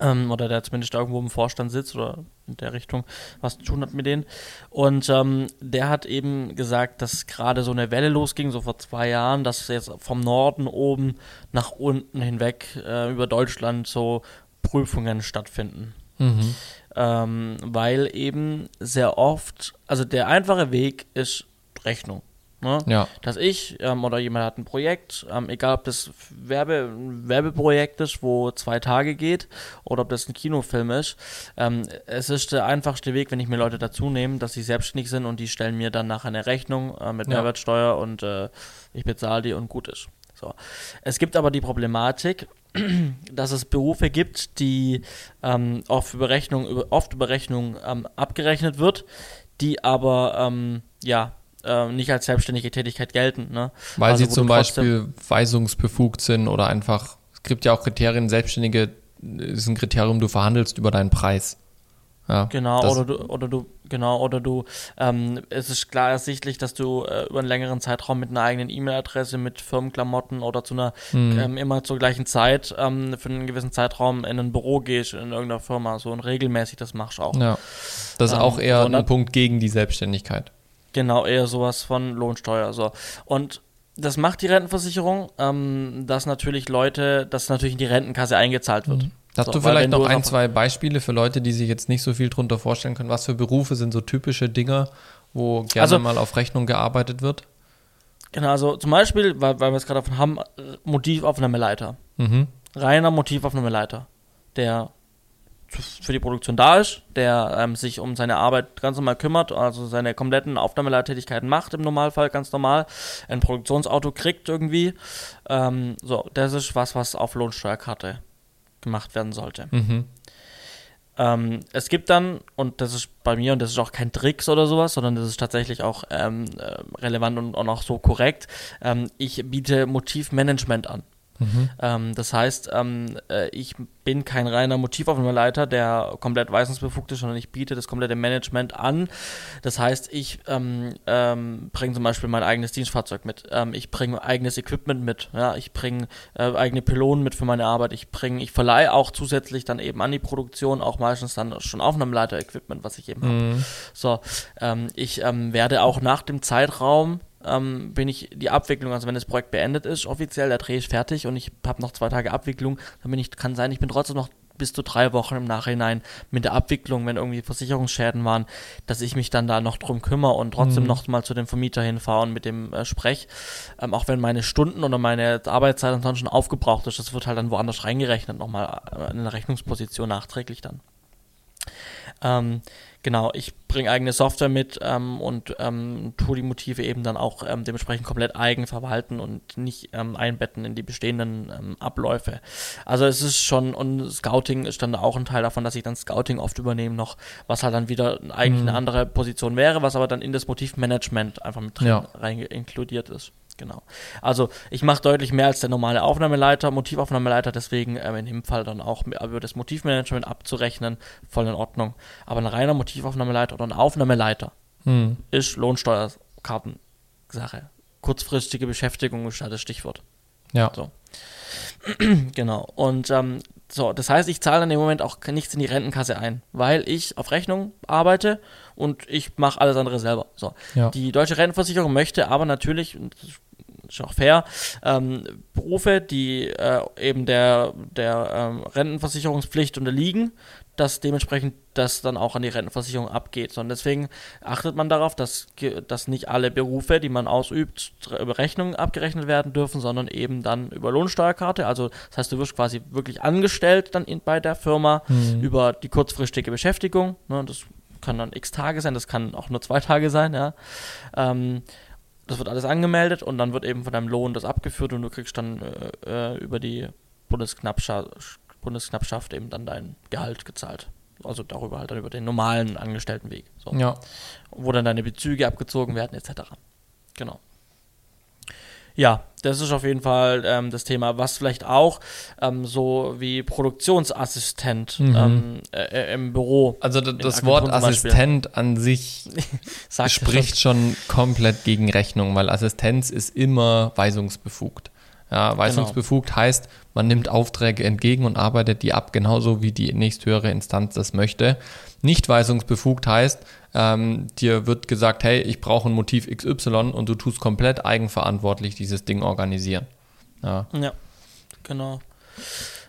Ähm, oder der zumindest irgendwo im Vorstand sitzt oder in der Richtung was zu tun hat mit denen. Und ähm, der hat eben gesagt, dass gerade so eine Welle losging, so vor zwei Jahren, dass jetzt vom Norden oben nach unten hinweg äh, über Deutschland so Prüfungen stattfinden. Mhm ähm, weil eben sehr oft, also der einfache Weg ist Rechnung. Ne? Ja. Dass ich ähm, oder jemand hat ein Projekt, ähm, egal ob das Werbe, ein Werbeprojekt ist, wo zwei Tage geht, oder ob das ein Kinofilm ist. Ähm, es ist der einfachste Weg, wenn ich mir Leute dazu nehme, dass sie selbstständig sind und die stellen mir dann nachher eine Rechnung äh, mit ja. Mehrwertsteuer und äh, ich bezahle die und gut ist. So. Es gibt aber die Problematik, dass es Berufe gibt, die ähm, oft über Rechnung, oft über Rechnung ähm, abgerechnet wird, die aber ähm, ja äh, nicht als selbstständige Tätigkeit gelten. Ne? Weil also, sie zum Beispiel weisungsbefugt sind oder einfach, es gibt ja auch Kriterien, Selbstständige ist ein Kriterium, du verhandelst über deinen Preis. Ja, genau, oder du, oder du, genau, oder du, ähm, es ist klar ersichtlich, dass du äh, über einen längeren Zeitraum mit einer eigenen E-Mail-Adresse, mit Firmenklamotten oder zu einer, mhm. ähm, immer zur gleichen Zeit ähm, für einen gewissen Zeitraum in ein Büro gehst, in irgendeiner Firma, so und regelmäßig das machst auch. Ja. Das ist auch ähm, eher so, ein Punkt gegen die Selbstständigkeit. Genau, eher sowas von Lohnsteuer, so. Und das macht die Rentenversicherung, ähm, dass natürlich Leute, dass natürlich in die Rentenkasse eingezahlt wird. Mhm. Hast so, du vielleicht noch ein, zwei Beispiele für Leute, die sich jetzt nicht so viel drunter vorstellen können? Was für Berufe sind so typische Dinge, wo gerne also, mal auf Rechnung gearbeitet wird? Genau, also zum Beispiel, weil, weil wir es gerade davon haben, Motivaufnahmeleiter. Mhm. Reiner Motivaufnahmeleiter, der für die Produktion da ist, der ähm, sich um seine Arbeit ganz normal kümmert, also seine kompletten Aufnahmeleitertätigkeiten macht im Normalfall ganz normal, ein Produktionsauto kriegt irgendwie. Ähm, so, das ist was, was auf Lohnsteuerkarte gemacht werden sollte. Mhm. Ähm, es gibt dann, und das ist bei mir, und das ist auch kein Tricks oder sowas, sondern das ist tatsächlich auch ähm, äh, relevant und, und, auch so korrekt, ähm, ich biete Motivmanagement an. Mhm. Ähm, das heißt, ähm, äh, ich bin kein reiner Motivaufnahmeleiter, der komplett weisungsbefugt ist, sondern ich biete das komplette Management an. Das heißt, ich ähm, ähm bringe zum Beispiel mein eigenes Dienstfahrzeug mit. Ähm, ich bringe eigenes Equipment mit. Ja? Ich bringe äh, eigene Pylonen mit für meine Arbeit. Ich bringe, ich verleihe auch zusätzlich dann eben an die Produktion auch meistens dann schon Aufnahmeleiter-Equipment, was ich eben mhm. habe. So, ähm, ich werde auch nach dem Zeitraum ähm, bin ich die Abwicklung, also wenn das Projekt beendet ist, offiziell, der Dreh ist fertig und ich habe noch zwei Tage Abwicklung, dann bin ich, kann sein, ich bin trotzdem noch bis zu drei Wochen im Nachhinein mit der Abwicklung, wenn irgendwie Versicherungsschäden waren, dass ich mich dann da noch drum kümmere und trotzdem mhm. noch mal zu dem Vermieter hinfahre und mit dem äh, sprech. Ähm, auch wenn meine Stunden oder meine Arbeitszeit ansonsten aufgebraucht ist, das wird halt dann woanders reingerechnet, nochmal äh, in der Rechnungsposition nachträglich dann. Ähm, Genau, ich bringe eigene Software mit ähm, und ähm, tue die Motive eben dann auch ähm, dementsprechend komplett eigen verwalten und nicht ähm, einbetten in die bestehenden ähm, Abläufe. Also es ist schon, und Scouting ist dann auch ein Teil davon, dass ich dann Scouting oft übernehme noch, was halt dann wieder eigentlich mhm. eine andere Position wäre, was aber dann in das Motivmanagement einfach mit drin ja. rein inkludiert ist. Genau. Also ich mache deutlich mehr als der normale Aufnahmeleiter, Motivaufnahmeleiter, deswegen ähm, in dem Fall dann auch über das Motivmanagement abzurechnen, voll in Ordnung. Aber ein reiner Motivaufnahmeleiter oder ein Aufnahmeleiter hm. ist Lohnsteuerkartensache. Kurzfristige Beschäftigung ist halt das Stichwort. Ja. So. genau. Und ähm, so, das heißt, ich zahle dann im Moment auch nichts in die Rentenkasse ein, weil ich auf Rechnung arbeite und ich mache alles andere selber. So. Ja. Die deutsche Rentenversicherung möchte aber natürlich, ist auch fair, ähm, Berufe, die äh, eben der, der ähm, Rentenversicherungspflicht unterliegen, dass dementsprechend das dann auch an die Rentenversicherung abgeht. Und deswegen achtet man darauf, dass, dass nicht alle Berufe, die man ausübt, über Rechnung abgerechnet werden dürfen, sondern eben dann über Lohnsteuerkarte. Also das heißt, du wirst quasi wirklich angestellt dann in, bei der Firma mhm. über die kurzfristige Beschäftigung. Ne, das kann dann x Tage sein, das kann auch nur zwei Tage sein, ja. Ähm, das wird alles angemeldet und dann wird eben von deinem Lohn das abgeführt und du kriegst dann äh, äh über die Bundesknappschaft Bundesknappschaft eben dann dein Gehalt gezahlt. Also darüber halt dann über den normalen Angestelltenweg. So. Ja. Wo dann deine Bezüge abgezogen werden, etc. Genau. Ja, das ist auf jeden Fall ähm, das Thema, was vielleicht auch ähm, so wie Produktionsassistent mhm. ähm, äh, im Büro. Also das Wort Assistent an sich spricht schon komplett gegen Rechnung, weil Assistenz ist immer weisungsbefugt. Ja, weisungsbefugt genau. heißt, man nimmt Aufträge entgegen und arbeitet die ab, genauso wie die nächsthöhere Instanz das möchte. Nicht weisungsbefugt heißt, ähm, dir wird gesagt, hey, ich brauche ein Motiv XY und du tust komplett eigenverantwortlich dieses Ding organisieren. Ja, ja genau.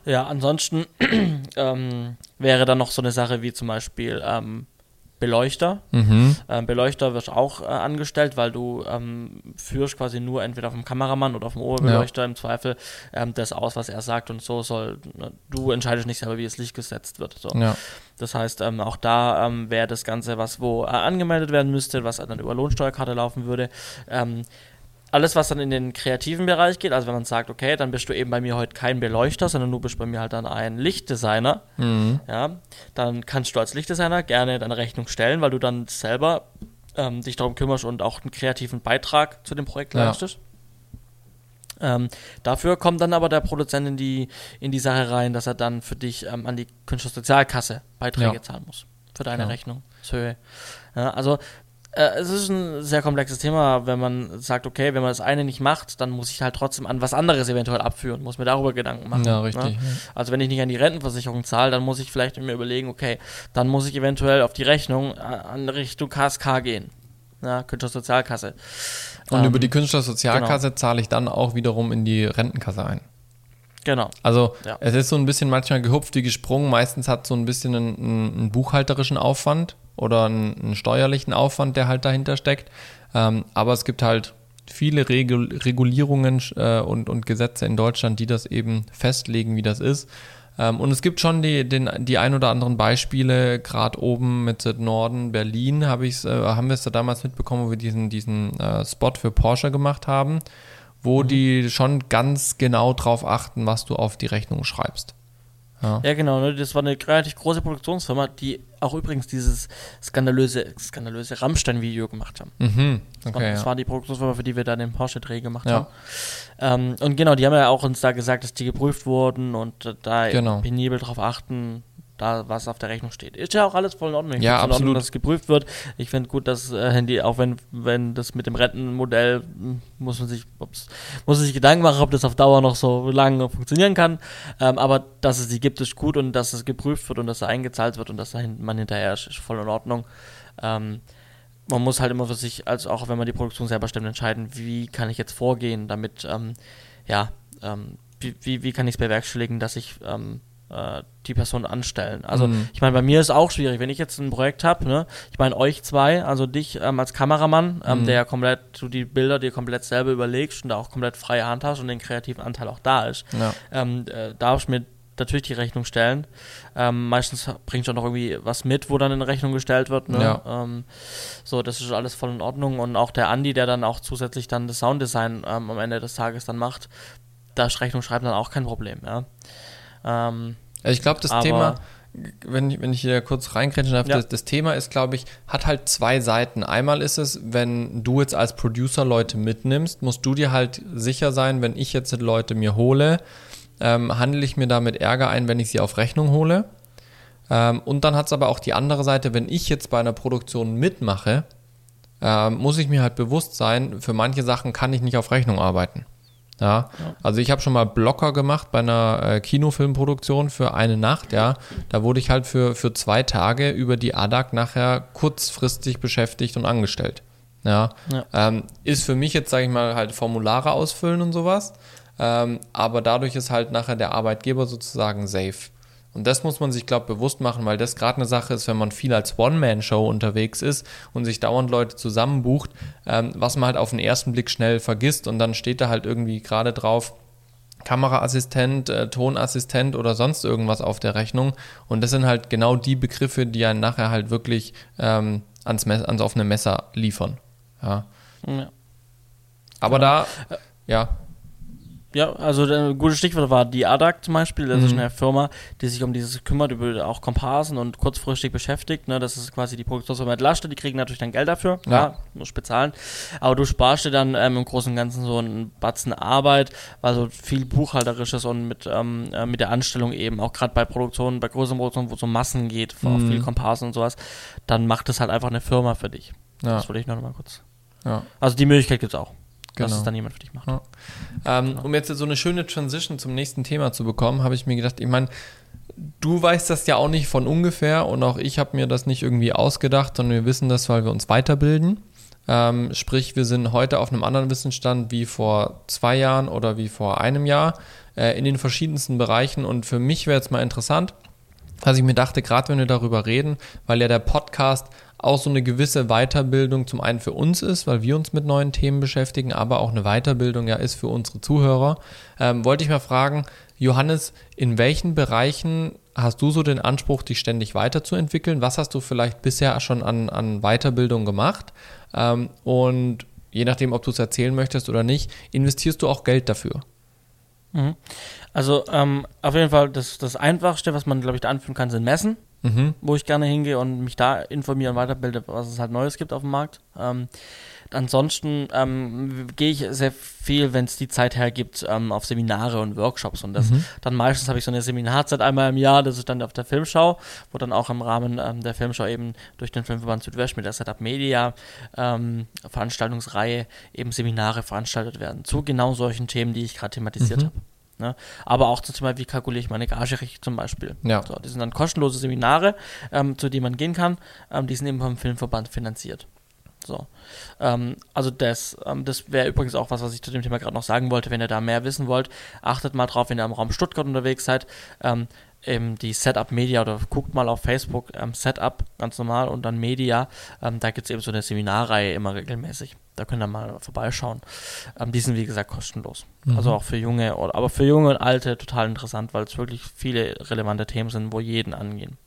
Ja, ansonsten ähm, wäre dann noch so eine Sache wie zum Beispiel ähm, Beleuchter. Mhm. Ähm, Beleuchter wird auch äh, angestellt, weil du ähm, führst quasi nur entweder vom Kameramann oder vom Oberbeleuchter ja. im Zweifel ähm, das aus, was er sagt und so soll. Ne, du entscheidest nicht selber, wie das Licht gesetzt wird. So. Ja. Das heißt, ähm, auch da ähm, wäre das Ganze was, wo äh, angemeldet werden müsste, was dann über Lohnsteuerkarte laufen würde. Alles, was dann in den kreativen Bereich geht, also wenn man sagt, okay, dann bist du eben bei mir heute kein Beleuchter, sondern du bist bei mir halt dann ein Lichtdesigner, mhm. ja, dann kannst du als Lichtdesigner gerne deine Rechnung stellen, weil du dann selber ähm, dich darum kümmerst und auch einen kreativen Beitrag zu dem Projekt leistest. Ja. Ähm, dafür kommt dann aber der Produzent in die, in die Sache rein, dass er dann für dich ähm, an die Künstlersozialkasse Beiträge ja. zahlen muss. Für deine ja. Rechnung. Ja, also äh, es ist ein sehr komplexes Thema, wenn man sagt, okay, wenn man das eine nicht macht, dann muss ich halt trotzdem an was anderes eventuell abführen, muss mir darüber Gedanken machen. Ja, richtig. Ne? Also wenn ich nicht an die Rentenversicherung zahle, dann muss ich vielleicht mir überlegen, okay, dann muss ich eventuell auf die Rechnung äh, an Richtung KSK gehen. Ja, Künstlersozialkasse. Und ähm, über die Künstlersozialkasse genau. zahle ich dann auch wiederum in die Rentenkasse ein. Genau. Also ja. es ist so ein bisschen manchmal gehupft wie gesprungen. Meistens hat so ein bisschen einen, einen buchhalterischen Aufwand oder einen, einen, steuerlichen Aufwand, der halt dahinter steckt. Ähm, aber es gibt halt viele Regul Regulierungen äh, und, und Gesetze in Deutschland, die das eben festlegen, wie das ist. Ähm, und es gibt schon die, den, die ein oder anderen Beispiele, gerade oben mit Norden, Berlin, hab ich's, äh, haben wir es da damals mitbekommen, wo wir diesen, diesen äh, Spot für Porsche gemacht haben wo mhm. die schon ganz genau drauf achten, was du auf die Rechnung schreibst. Ja, ja genau. Ne? Das war eine relativ große Produktionsfirma, die auch übrigens dieses skandalöse, skandalöse Rammstein-Video gemacht haben. Mhm. Okay, das, war, das war, die Produktionsfirma, für die wir da den Porsche-Dreh gemacht haben. Ähm, und genau, die haben ja auch uns da gesagt, dass die geprüft wurden und da genau. penibel drauf achten, da was auf der Rechnung steht. Ist ja auch alles voll in Ordnung. Ich ja, absolut. Ordnung, dass es geprüft wird. Ich finde gut, dass äh, Handy, auch wenn, wenn das mit dem Rentenmodell hm, muss man sich, muss man sich Gedanken machen, ob das auf Dauer noch so lange funktionieren kann. Ähm, aber dass es die gibt, ist gut und dass es geprüft wird und dass er eingezahlt wird und dass man hinterher ist, ist voll in Ordnung. Ähm, man muss halt immer für sich, als auch wenn man die Produktion selber stemmt, entscheiden, wie kann ich jetzt vorgehen, damit, ähm, ja, ähm, wie, wie, wie kann ich es bewerkstelligen, dass ich ähm, äh, die Person anstellen. Also mhm. ich meine, bei mir ist auch schwierig, wenn ich jetzt ein Projekt habe, ne, ich meine euch zwei, also dich ähm, als Kameramann, ähm, mhm. der ja komplett, du die Bilder dir komplett selber überlegst und da auch komplett freie Hand hast und den kreativen Anteil auch da ist, ja. ähm, äh, darfst mir natürlich die Rechnung stellen. Ähm, meistens bringt schon noch irgendwie was mit, wo dann in Rechnung gestellt wird. Ne? Ja. Ähm, so, das ist alles voll in Ordnung. Und auch der Andi, der dann auch zusätzlich dann das Sounddesign ähm, am Ende des Tages dann macht, da ist Rechnung schreiben dann auch kein Problem. Ja? Ähm, ich glaube, das Thema, wenn ich, wenn ich hier kurz reingrätschen darf, ja. das, das, Thema ist, glaube ich, hat halt zwei Seiten. Einmal ist es, wenn du jetzt als Producer Leute mitnimmst, musst du dir halt sicher sein, wenn ich jetzt Leute mir hole, ähm, handle ich mir damit Ärger ein, wenn ich sie auf Rechnung hole. Ähm, und dann hat es aber auch die andere Seite, wenn ich jetzt bei einer Produktion mitmache, ähm, muss ich mir halt bewusst sein, für manche Sachen kann ich nicht auf Rechnung arbeiten. Ja, also ich habe schon mal Blocker gemacht bei einer äh, Kinofilmproduktion für eine Nacht, ja. Da wurde ich halt für, für zwei Tage über die ADAC nachher kurzfristig beschäftigt und angestellt. Ja, ja. Ähm, ist für mich jetzt, sage ich mal, halt Formulare ausfüllen und sowas. Ähm, aber dadurch ist halt nachher der Arbeitgeber sozusagen safe. Und das muss man sich, glaube ich, bewusst machen, weil das gerade eine Sache ist, wenn man viel als One-Man-Show unterwegs ist und sich dauernd Leute zusammenbucht, ähm, was man halt auf den ersten Blick schnell vergisst und dann steht da halt irgendwie gerade drauf, Kameraassistent, äh, Tonassistent oder sonst irgendwas auf der Rechnung. Und das sind halt genau die Begriffe, die einen nachher halt wirklich ähm, ans, ans offene Messer liefern. Ja. ja. Aber ja. da, ja. Ja, also ein gutes Stichwort war die ADAC zum Beispiel. Das mhm. ist eine Firma, die sich um dieses kümmert, über auch Komparsen und kurzfristig beschäftigt. Ne? Das ist quasi die Produktionsfirma entlastet. Die kriegen natürlich dann Geld dafür. Ja. Klar, muss bezahlen. Aber du sparst dir dann ähm, im Großen und Ganzen so einen Batzen Arbeit, weil so viel Buchhalterisches und mit, ähm, äh, mit der Anstellung eben, auch gerade bei Produktionen, bei größeren Produktionen, wo es um Massen geht, mhm. viel Komparsen und sowas, dann macht es halt einfach eine Firma für dich. Ja. Das wollte ich noch mal kurz. Ja. Also die Möglichkeit gibt es auch genau. dass es dann jemand für dich macht. Ja. Ähm, genau. Um jetzt so eine schöne Transition zum nächsten Thema zu bekommen, habe ich mir gedacht, ich meine, du weißt das ja auch nicht von ungefähr und auch ich habe mir das nicht irgendwie ausgedacht, sondern wir wissen das, weil wir uns weiterbilden. Ähm, sprich, wir sind heute auf einem anderen Wissensstand wie vor zwei Jahren oder wie vor einem Jahr äh, in den verschiedensten Bereichen. Und für mich wäre jetzt mal interessant, was ich mir dachte, gerade wenn wir darüber reden, weil ja der Podcast auch so eine gewisse Weiterbildung zum einen für uns ist, weil wir uns mit neuen Themen beschäftigen, aber auch eine Weiterbildung ja ist für unsere Zuhörer. Ähm, wollte ich mal fragen, Johannes, in welchen Bereichen hast du so den Anspruch, dich ständig weiterzuentwickeln? Was hast du vielleicht bisher schon an, an Weiterbildung gemacht? Ähm, und je nachdem, ob du es erzählen möchtest oder nicht, investierst du auch Geld dafür? Mhm. Also ähm, auf jeden Fall das, das Einfachste, was man, glaube ich, da anführen kann, sind Messen mhm. wo ich gerne hingehe und mich da informiere und weiterbilde, was es halt Neues gibt auf dem Markt. Ähm, ansonsten ähm, gehe ich sehr viel, wenn es die Zeit hergibt, ähm, auf Seminare und Workshops und das mhm. dann meistens habe ich so eine Seminarzeit einmal im Jahr, das ist dann auf der Filmschau, wo dann auch im Rahmen ähm, der Filmschau eben durch den Filmverband Südwest mit der Setup Media ähm, Veranstaltungsreihe eben Seminare veranstaltet werden zu genau solchen Themen, die ich gerade thematisiert mhm. habe. Ne? Aber auch zum Thema, wie kalkuliere ich meine Gage richtig zum Beispiel. Ja. So, das sind dann kostenlose Seminare, ähm, zu denen man gehen kann. Ähm, die sind eben vom Filmverband finanziert. So. Ähm, also das, ähm, das wäre übrigens auch was, was ich zu dem Thema gerade noch sagen wollte. Wenn ihr da mehr wissen wollt, achtet mal drauf, wenn ihr im Raum Stuttgart unterwegs seid. Ähm, eben die Setup Media oder guckt mal auf Facebook ähm, Setup ganz normal und dann Media. Ähm, da gibt es eben so eine Seminarreihe immer regelmäßig. Da könnt ihr mal vorbeischauen. Ähm, die sind wie gesagt kostenlos. Mhm. Also auch für junge, oder, aber für junge und alte total interessant, weil es wirklich viele relevante Themen sind, wo jeden angehen.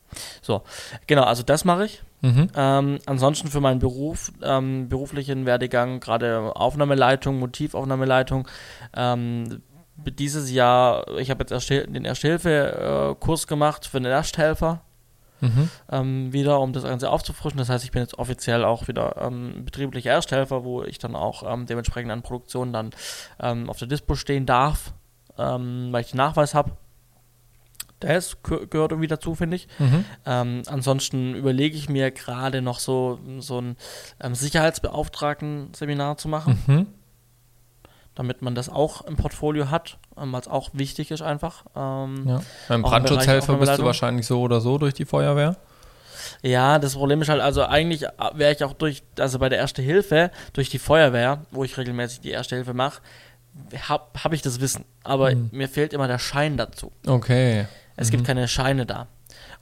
So, genau, also das mache ich. Mhm. Ähm, ansonsten für meinen Beruf, ähm, beruflichen Werdegang, gerade Aufnahmeleitung, Motivaufnahmeleitung, ähm, dieses Jahr, ich habe jetzt Erste, den Erste-Hilfe-Kurs gemacht für den Ersthelfer. Mhm. Ähm, wieder, um das Ganze aufzufrischen. Das heißt, ich bin jetzt offiziell auch wieder ähm, betrieblicher Ersthelfer, wo ich dann auch ähm, dementsprechend an Produktionen dann ähm, auf der Dispo stehen darf, ähm, weil ich den Nachweis habe. Der ist, gehört irgendwie dazu, finde ich. Mhm. Ähm, ansonsten überlege ich mir gerade noch so, so ein Sicherheitsbeauftragten-Seminar zu machen. Mhm damit man das auch im Portfolio hat, ähm, weil es auch wichtig ist einfach. Ähm, ja. Beim Brandschutzhelfer bist du wahrscheinlich so oder so durch die Feuerwehr. Ja, das Problem ist halt, also eigentlich äh, wäre ich auch durch, also bei der Erste Hilfe, durch die Feuerwehr, wo ich regelmäßig die Erste Hilfe mache, habe hab ich das Wissen. Aber mhm. mir fehlt immer der Schein dazu. Okay. Es mhm. gibt keine Scheine da.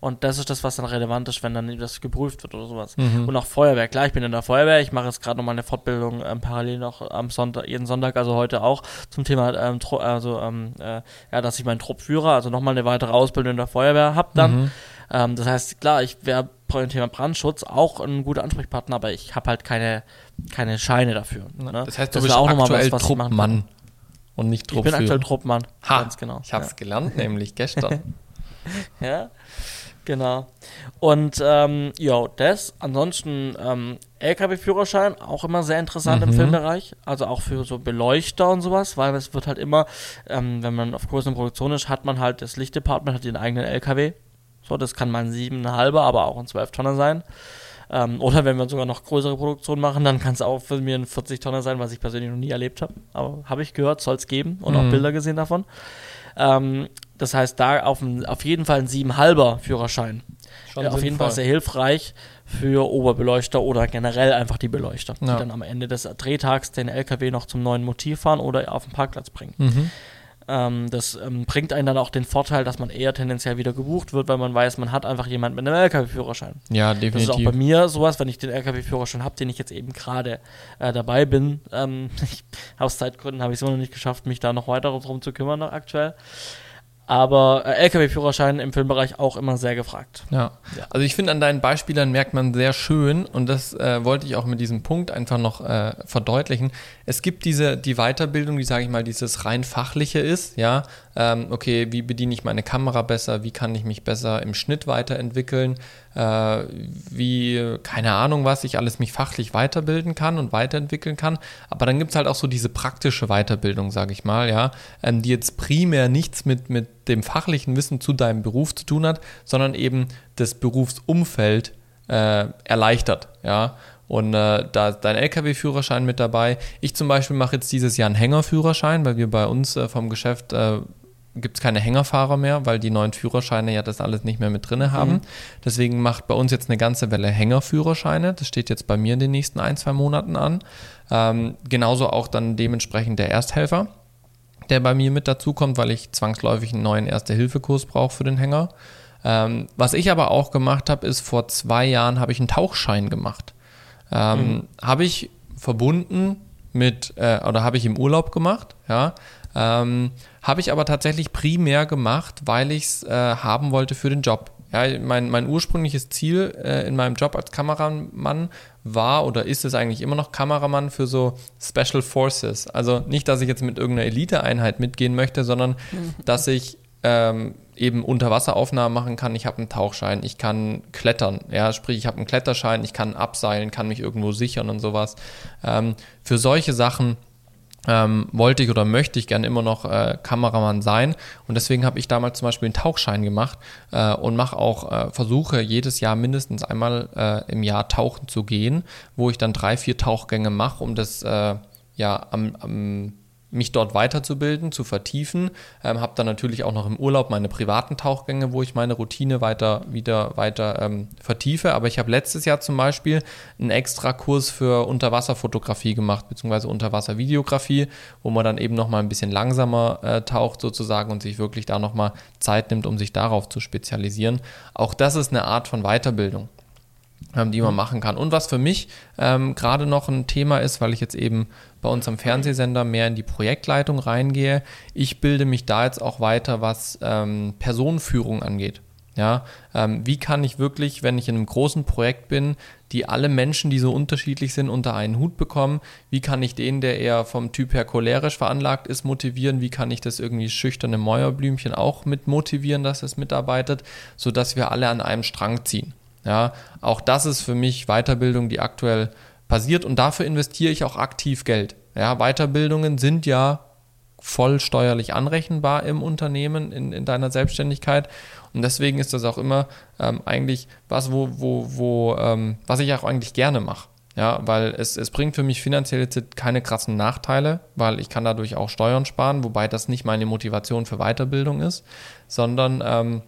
Und das ist das, was dann relevant ist, wenn dann das geprüft wird oder sowas. Mhm. Und auch Feuerwehr. Klar, ich bin in der Feuerwehr. Ich mache jetzt gerade nochmal eine Fortbildung ähm, parallel noch am Sonntag, jeden Sonntag, also heute auch, zum Thema, ähm, also, ähm, äh, ja, dass ich meinen Trupp führe, also nochmal eine weitere Ausbildung in der Feuerwehr habe dann. Mhm. Ähm, das heißt, klar, ich wäre beim Thema Brandschutz auch ein guter Ansprechpartner, aber ich habe halt keine, keine Scheine dafür. Ne? Das heißt, du das bist auch aktuell was, was Truppmann und nicht Truppführer. Ich bin aktuell Truppmann, ha, ganz genau. Ich habe es ja. gelernt, nämlich gestern. ja, Genau. Und ähm, ja, das. Ansonsten ähm, LKW-Führerschein, auch immer sehr interessant mhm. im Filmbereich. Also auch für so Beleuchter und sowas, weil es wird halt immer, ähm, wenn man auf größeren Produktion ist, hat man halt das Lichtdepartment, hat den eigenen LKW. So, das kann mal ein 7,5er, aber auch ein 12-Tonner sein. Ähm, oder wenn wir sogar noch größere Produktionen machen, dann kann es auch für mir ein 40-Tonner sein, was ich persönlich noch nie erlebt habe. Aber habe ich gehört, soll es geben und mhm. auch Bilder gesehen davon. Ähm, das heißt, da auf, ein, auf jeden Fall ein 7,5er Führerschein. Schon auf jeden Fall sehr hilfreich für Oberbeleuchter oder generell einfach die Beleuchter, ja. die dann am Ende des Drehtags den LKW noch zum neuen Motiv fahren oder auf den Parkplatz bringen. Mhm. Ähm, das ähm, bringt einen dann auch den Vorteil, dass man eher tendenziell wieder gebucht wird, weil man weiß, man hat einfach jemanden mit einem LKW-Führerschein. Ja, definitiv. Das ist auch bei mir sowas, wenn ich den LKW-Führerschein habe, den ich jetzt eben gerade äh, dabei bin. Ähm, ich, aus Zeitgründen habe ich es immer noch nicht geschafft, mich da noch weiter drum zu kümmern noch aktuell. Aber äh, LKW-Führerschein im Filmbereich auch immer sehr gefragt. Ja. ja. Also ich finde, an deinen Beispielern merkt man sehr schön, und das äh, wollte ich auch mit diesem Punkt einfach noch äh, verdeutlichen. Es gibt diese, die Weiterbildung, die, sage ich mal, dieses rein fachliche ist, ja. Ähm, okay, wie bediene ich meine Kamera besser? Wie kann ich mich besser im Schnitt weiterentwickeln? Äh, wie, keine Ahnung was, ich alles mich fachlich weiterbilden kann und weiterentwickeln kann. Aber dann gibt es halt auch so diese praktische Weiterbildung, sage ich mal, ja, ähm, die jetzt primär nichts mit, mit dem fachlichen Wissen zu deinem Beruf zu tun hat, sondern eben das Berufsumfeld äh, erleichtert, ja. Und äh, da ist dein LKW-Führerschein mit dabei. Ich zum Beispiel mache jetzt dieses Jahr einen Hängerführerschein, weil wir bei uns äh, vom Geschäft äh, gibt es keine Hängerfahrer mehr, weil die neuen Führerscheine ja das alles nicht mehr mit drin haben. Mhm. Deswegen macht bei uns jetzt eine ganze Welle Hängerführerscheine. Das steht jetzt bei mir in den nächsten ein, zwei Monaten an. Ähm, genauso auch dann dementsprechend der Ersthelfer der bei mir mit dazukommt, weil ich zwangsläufig einen neuen Erste-Hilfe-Kurs brauche für den Hänger. Ähm, was ich aber auch gemacht habe, ist vor zwei Jahren habe ich einen Tauchschein gemacht. Ähm, mhm. Habe ich verbunden mit, äh, oder habe ich im Urlaub gemacht, ja. Ähm, habe ich aber tatsächlich primär gemacht, weil ich es äh, haben wollte für den Job. Ja, mein, mein ursprüngliches Ziel äh, in meinem Job als Kameramann war oder ist es eigentlich immer noch Kameramann für so Special Forces. Also nicht, dass ich jetzt mit irgendeiner Eliteeinheit mitgehen möchte, sondern mhm. dass ich ähm, eben Unterwasseraufnahmen machen kann. Ich habe einen Tauchschein, ich kann klettern, ja, sprich, ich habe einen Kletterschein, ich kann abseilen, kann mich irgendwo sichern und sowas. Ähm, für solche Sachen ähm, wollte ich oder möchte ich gerne immer noch äh, Kameramann sein. Und deswegen habe ich damals zum Beispiel einen Tauchschein gemacht äh, und mache auch äh, Versuche, jedes Jahr mindestens einmal äh, im Jahr tauchen zu gehen, wo ich dann drei, vier Tauchgänge mache, um das äh, ja am, am mich dort weiterzubilden, zu vertiefen. Ähm, habe dann natürlich auch noch im Urlaub meine privaten Tauchgänge, wo ich meine Routine weiter wieder weiter ähm, vertiefe. Aber ich habe letztes Jahr zum Beispiel einen extra Kurs für Unterwasserfotografie gemacht, beziehungsweise Unterwasservideografie, wo man dann eben nochmal ein bisschen langsamer äh, taucht sozusagen und sich wirklich da nochmal Zeit nimmt, um sich darauf zu spezialisieren. Auch das ist eine Art von Weiterbildung die man mhm. machen kann. Und was für mich ähm, gerade noch ein Thema ist, weil ich jetzt eben bei uns am Fernsehsender mehr in die Projektleitung reingehe, ich bilde mich da jetzt auch weiter, was ähm, Personenführung angeht. Ja, ähm, wie kann ich wirklich, wenn ich in einem großen Projekt bin, die alle Menschen, die so unterschiedlich sind, unter einen Hut bekommen? Wie kann ich den, der eher vom Typ her cholerisch veranlagt ist, motivieren? Wie kann ich das irgendwie schüchterne Mäuerblümchen auch mit motivieren, dass es mitarbeitet, sodass wir alle an einem Strang ziehen? Ja, auch das ist für mich Weiterbildung, die aktuell passiert und dafür investiere ich auch aktiv Geld. Ja, Weiterbildungen sind ja voll steuerlich anrechenbar im Unternehmen, in, in deiner Selbstständigkeit. Und deswegen ist das auch immer ähm, eigentlich was, wo, wo, wo, ähm, was ich auch eigentlich gerne mache. Ja, weil es, es bringt für mich finanziell jetzt keine krassen Nachteile, weil ich kann dadurch auch Steuern sparen, wobei das nicht meine Motivation für Weiterbildung ist, sondern ähm,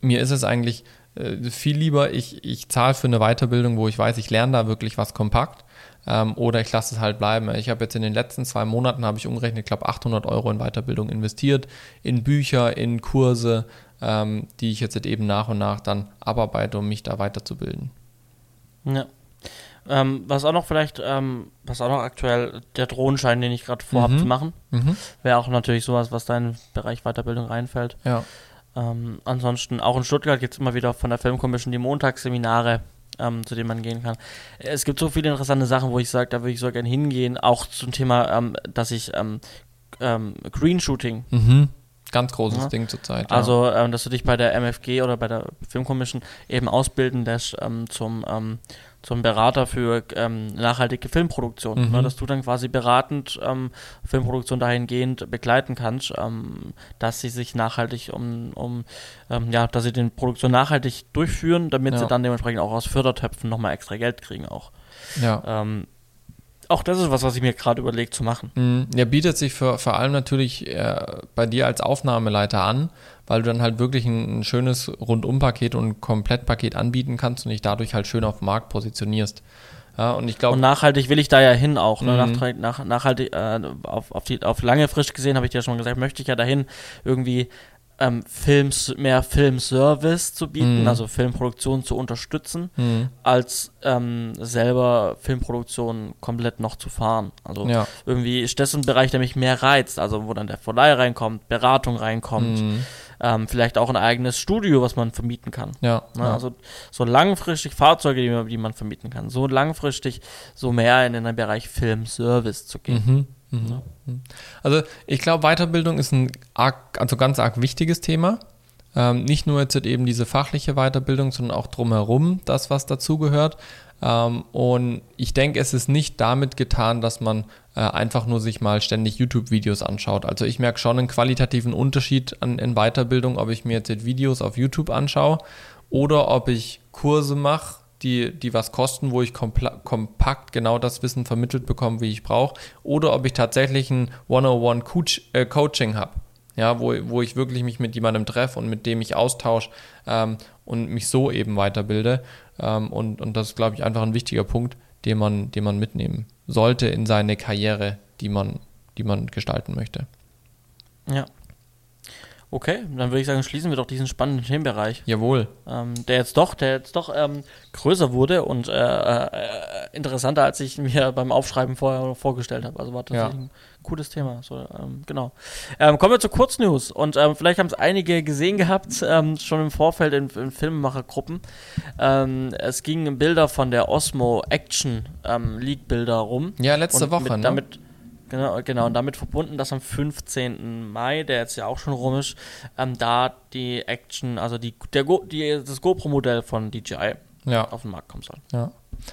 mir ist es eigentlich äh, viel lieber, ich, ich zahle für eine Weiterbildung, wo ich weiß, ich lerne da wirklich was kompakt ähm, oder ich lasse es halt bleiben. Ich habe jetzt in den letzten zwei Monaten, habe ich umgerechnet, ich glaube 800 Euro in Weiterbildung investiert, in Bücher, in Kurse, ähm, die ich jetzt eben nach und nach dann abarbeite, um mich da weiterzubilden. Ja. Ähm, was auch noch vielleicht, ähm, was auch noch aktuell, der Drohnenschein, den ich gerade vorhabe mhm. zu machen, mhm. wäre auch natürlich sowas, was da in den Bereich Weiterbildung reinfällt. Ja. Ähm, ansonsten, auch in Stuttgart gibt es immer wieder von der Filmkommission die Montagsseminare, ähm, zu denen man gehen kann. Es gibt so viele interessante Sachen, wo ich sage, da würde ich so gerne hingehen. Auch zum Thema, ähm, dass ich ähm, ähm, Green Shooting. Mhm. Ganz großes ja. Ding zurzeit. Ja. Also, ähm, dass du dich bei der MFG oder bei der Filmkommission eben ausbilden lässt zum zum Berater für ähm, nachhaltige Filmproduktion, ne, mhm. ne, dass du dann quasi beratend ähm, Filmproduktion dahingehend begleiten kannst, ähm, dass sie sich nachhaltig um, um ähm, ja, dass sie den Produktion nachhaltig durchführen, damit ja. sie dann dementsprechend auch aus Fördertöpfen nochmal extra Geld kriegen auch. Ja. Ähm, auch das ist was, was ich mir gerade überlegt zu machen. Mhm. Ja, bietet sich für, vor allem natürlich äh, bei dir als Aufnahmeleiter an, weil du dann halt wirklich ein, ein schönes Rundumpaket und Komplettpaket anbieten kannst und dich dadurch halt schön auf dem Markt positionierst. Ja, und ich glaube. Und nachhaltig will ich da ja hin auch. Ne? Mhm. Nach, nachhaltig, äh, auf, auf, die, auf lange Frist gesehen, habe ich dir ja schon gesagt, möchte ich ja dahin irgendwie ähm, Films, mehr Filmservice zu bieten, mhm. also Filmproduktion zu unterstützen, mhm. als ähm, selber Filmproduktion komplett noch zu fahren. Also ja. irgendwie ist das ein Bereich, der mich mehr reizt, also wo dann der Verleih reinkommt, Beratung reinkommt. Mhm ähm, vielleicht auch ein eigenes Studio, was man vermieten kann. Ja, ne? ja. Also so langfristig Fahrzeuge, die man, die man, vermieten kann. So langfristig so mehr in den Bereich Filmservice zu gehen. Mhm. Also ich glaube, Weiterbildung ist ein arg, also ganz arg wichtiges Thema. Ähm, nicht nur jetzt eben diese fachliche Weiterbildung, sondern auch drumherum, das, was dazugehört. Ähm, und ich denke, es ist nicht damit getan, dass man äh, einfach nur sich mal ständig YouTube-Videos anschaut. Also ich merke schon einen qualitativen Unterschied an, in Weiterbildung, ob ich mir jetzt Videos auf YouTube anschaue oder ob ich Kurse mache, die, die was kosten, wo ich kompakt genau das Wissen vermittelt bekomme, wie ich brauche, oder ob ich tatsächlich ein 101 Coach, äh, Coaching habe. Ja, wo, wo ich wirklich mich mit jemandem treffe und mit dem ich austausche ähm, und mich so eben weiterbilde. Ähm, und, und das ist, glaube ich, einfach ein wichtiger Punkt, den man, den man mitnehmen sollte in seine Karriere, die man, die man gestalten möchte. Ja. Okay, dann würde ich sagen, schließen wir doch diesen spannenden Themenbereich. Jawohl. Ähm, der jetzt doch, der jetzt doch ähm, größer wurde und äh, äh, interessanter, als ich mir beim Aufschreiben vorher vorgestellt habe. Also war tatsächlich ja. ein cooles Thema. So, ähm, genau. Ähm, kommen wir zu Kurznews. Und ähm, vielleicht haben es einige gesehen gehabt, ähm, schon im Vorfeld in, in Filmemachergruppen. es gingen Bilder von der Osmo Action League Bilder rum. Ja, letzte Woche, mit, ne? Damit, Genau, genau, und damit verbunden, dass am 15. Mai, der jetzt ja auch schon rum ist, ähm, da die Action, also die, der Go, die, das GoPro-Modell von DJI ja. auf den Markt kommen soll. Ja.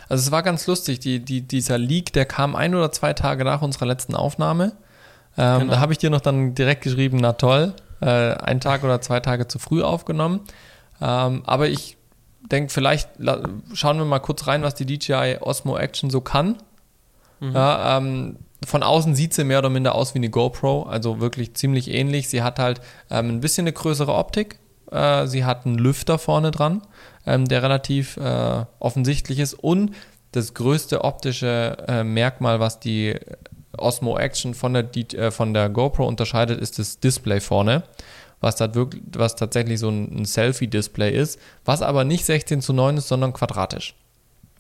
Also es war ganz lustig, die, die, dieser Leak, der kam ein oder zwei Tage nach unserer letzten Aufnahme. Ähm, genau. Da habe ich dir noch dann direkt geschrieben, na toll, äh, ein Tag oder zwei Tage zu früh aufgenommen. Ähm, aber ich denke, vielleicht schauen wir mal kurz rein, was die DJI Osmo Action so kann. Mhm. Ja, ähm, von außen sieht sie mehr oder minder aus wie eine GoPro, also wirklich ziemlich ähnlich. Sie hat halt ähm, ein bisschen eine größere Optik. Äh, sie hat einen Lüfter vorne dran, ähm, der relativ äh, offensichtlich ist. Und das größte optische äh, Merkmal, was die Osmo Action von der, die, äh, von der GoPro unterscheidet, ist das Display vorne. Was, wirklich, was tatsächlich so ein, ein Selfie-Display ist, was aber nicht 16 zu 9 ist, sondern quadratisch.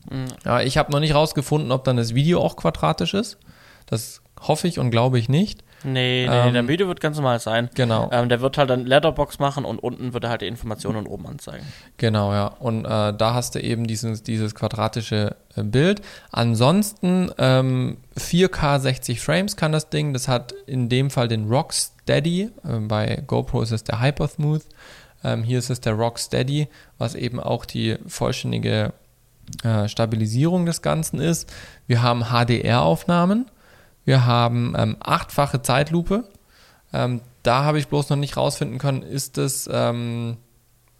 Mhm. Ja, ich habe noch nicht rausgefunden, ob dann das Video auch quadratisch ist. Das hoffe ich und glaube ich nicht. Nee, nee, Ähm, der Video wird ganz normal sein. Genau. Ähm, der wird halt dann Letterbox machen und unten wird er halt die Informationen oben anzeigen. Genau, ja. Und äh, da hast du eben dieses, dieses quadratische äh, Bild. Ansonsten ähm, 4K 60 Frames kann das Ding. Das hat in dem Fall den Rocksteady. Äh, bei GoPro ist es der Hypersmooth. Ähm, hier ist es der Rocksteady, was eben auch die vollständige äh, Stabilisierung des Ganzen ist. Wir haben HDR-Aufnahmen. Wir haben ähm, achtfache Zeitlupe. Ähm, da habe ich bloß noch nicht rausfinden können, ist es, ähm,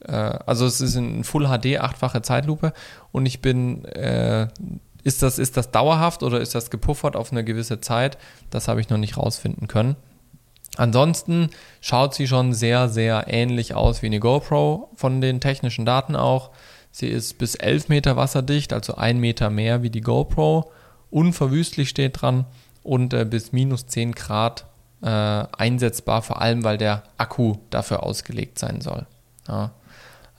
äh, also es ist in Full HD achtfache Zeitlupe und ich bin, äh, ist das, ist das dauerhaft oder ist das gepuffert auf eine gewisse Zeit? Das habe ich noch nicht rausfinden können. Ansonsten schaut sie schon sehr, sehr ähnlich aus wie eine GoPro von den technischen Daten auch. Sie ist bis 11 Meter wasserdicht, also ein Meter mehr wie die GoPro. Unverwüstlich steht dran und äh, bis minus 10 Grad äh, einsetzbar, vor allem weil der Akku dafür ausgelegt sein soll. Ja.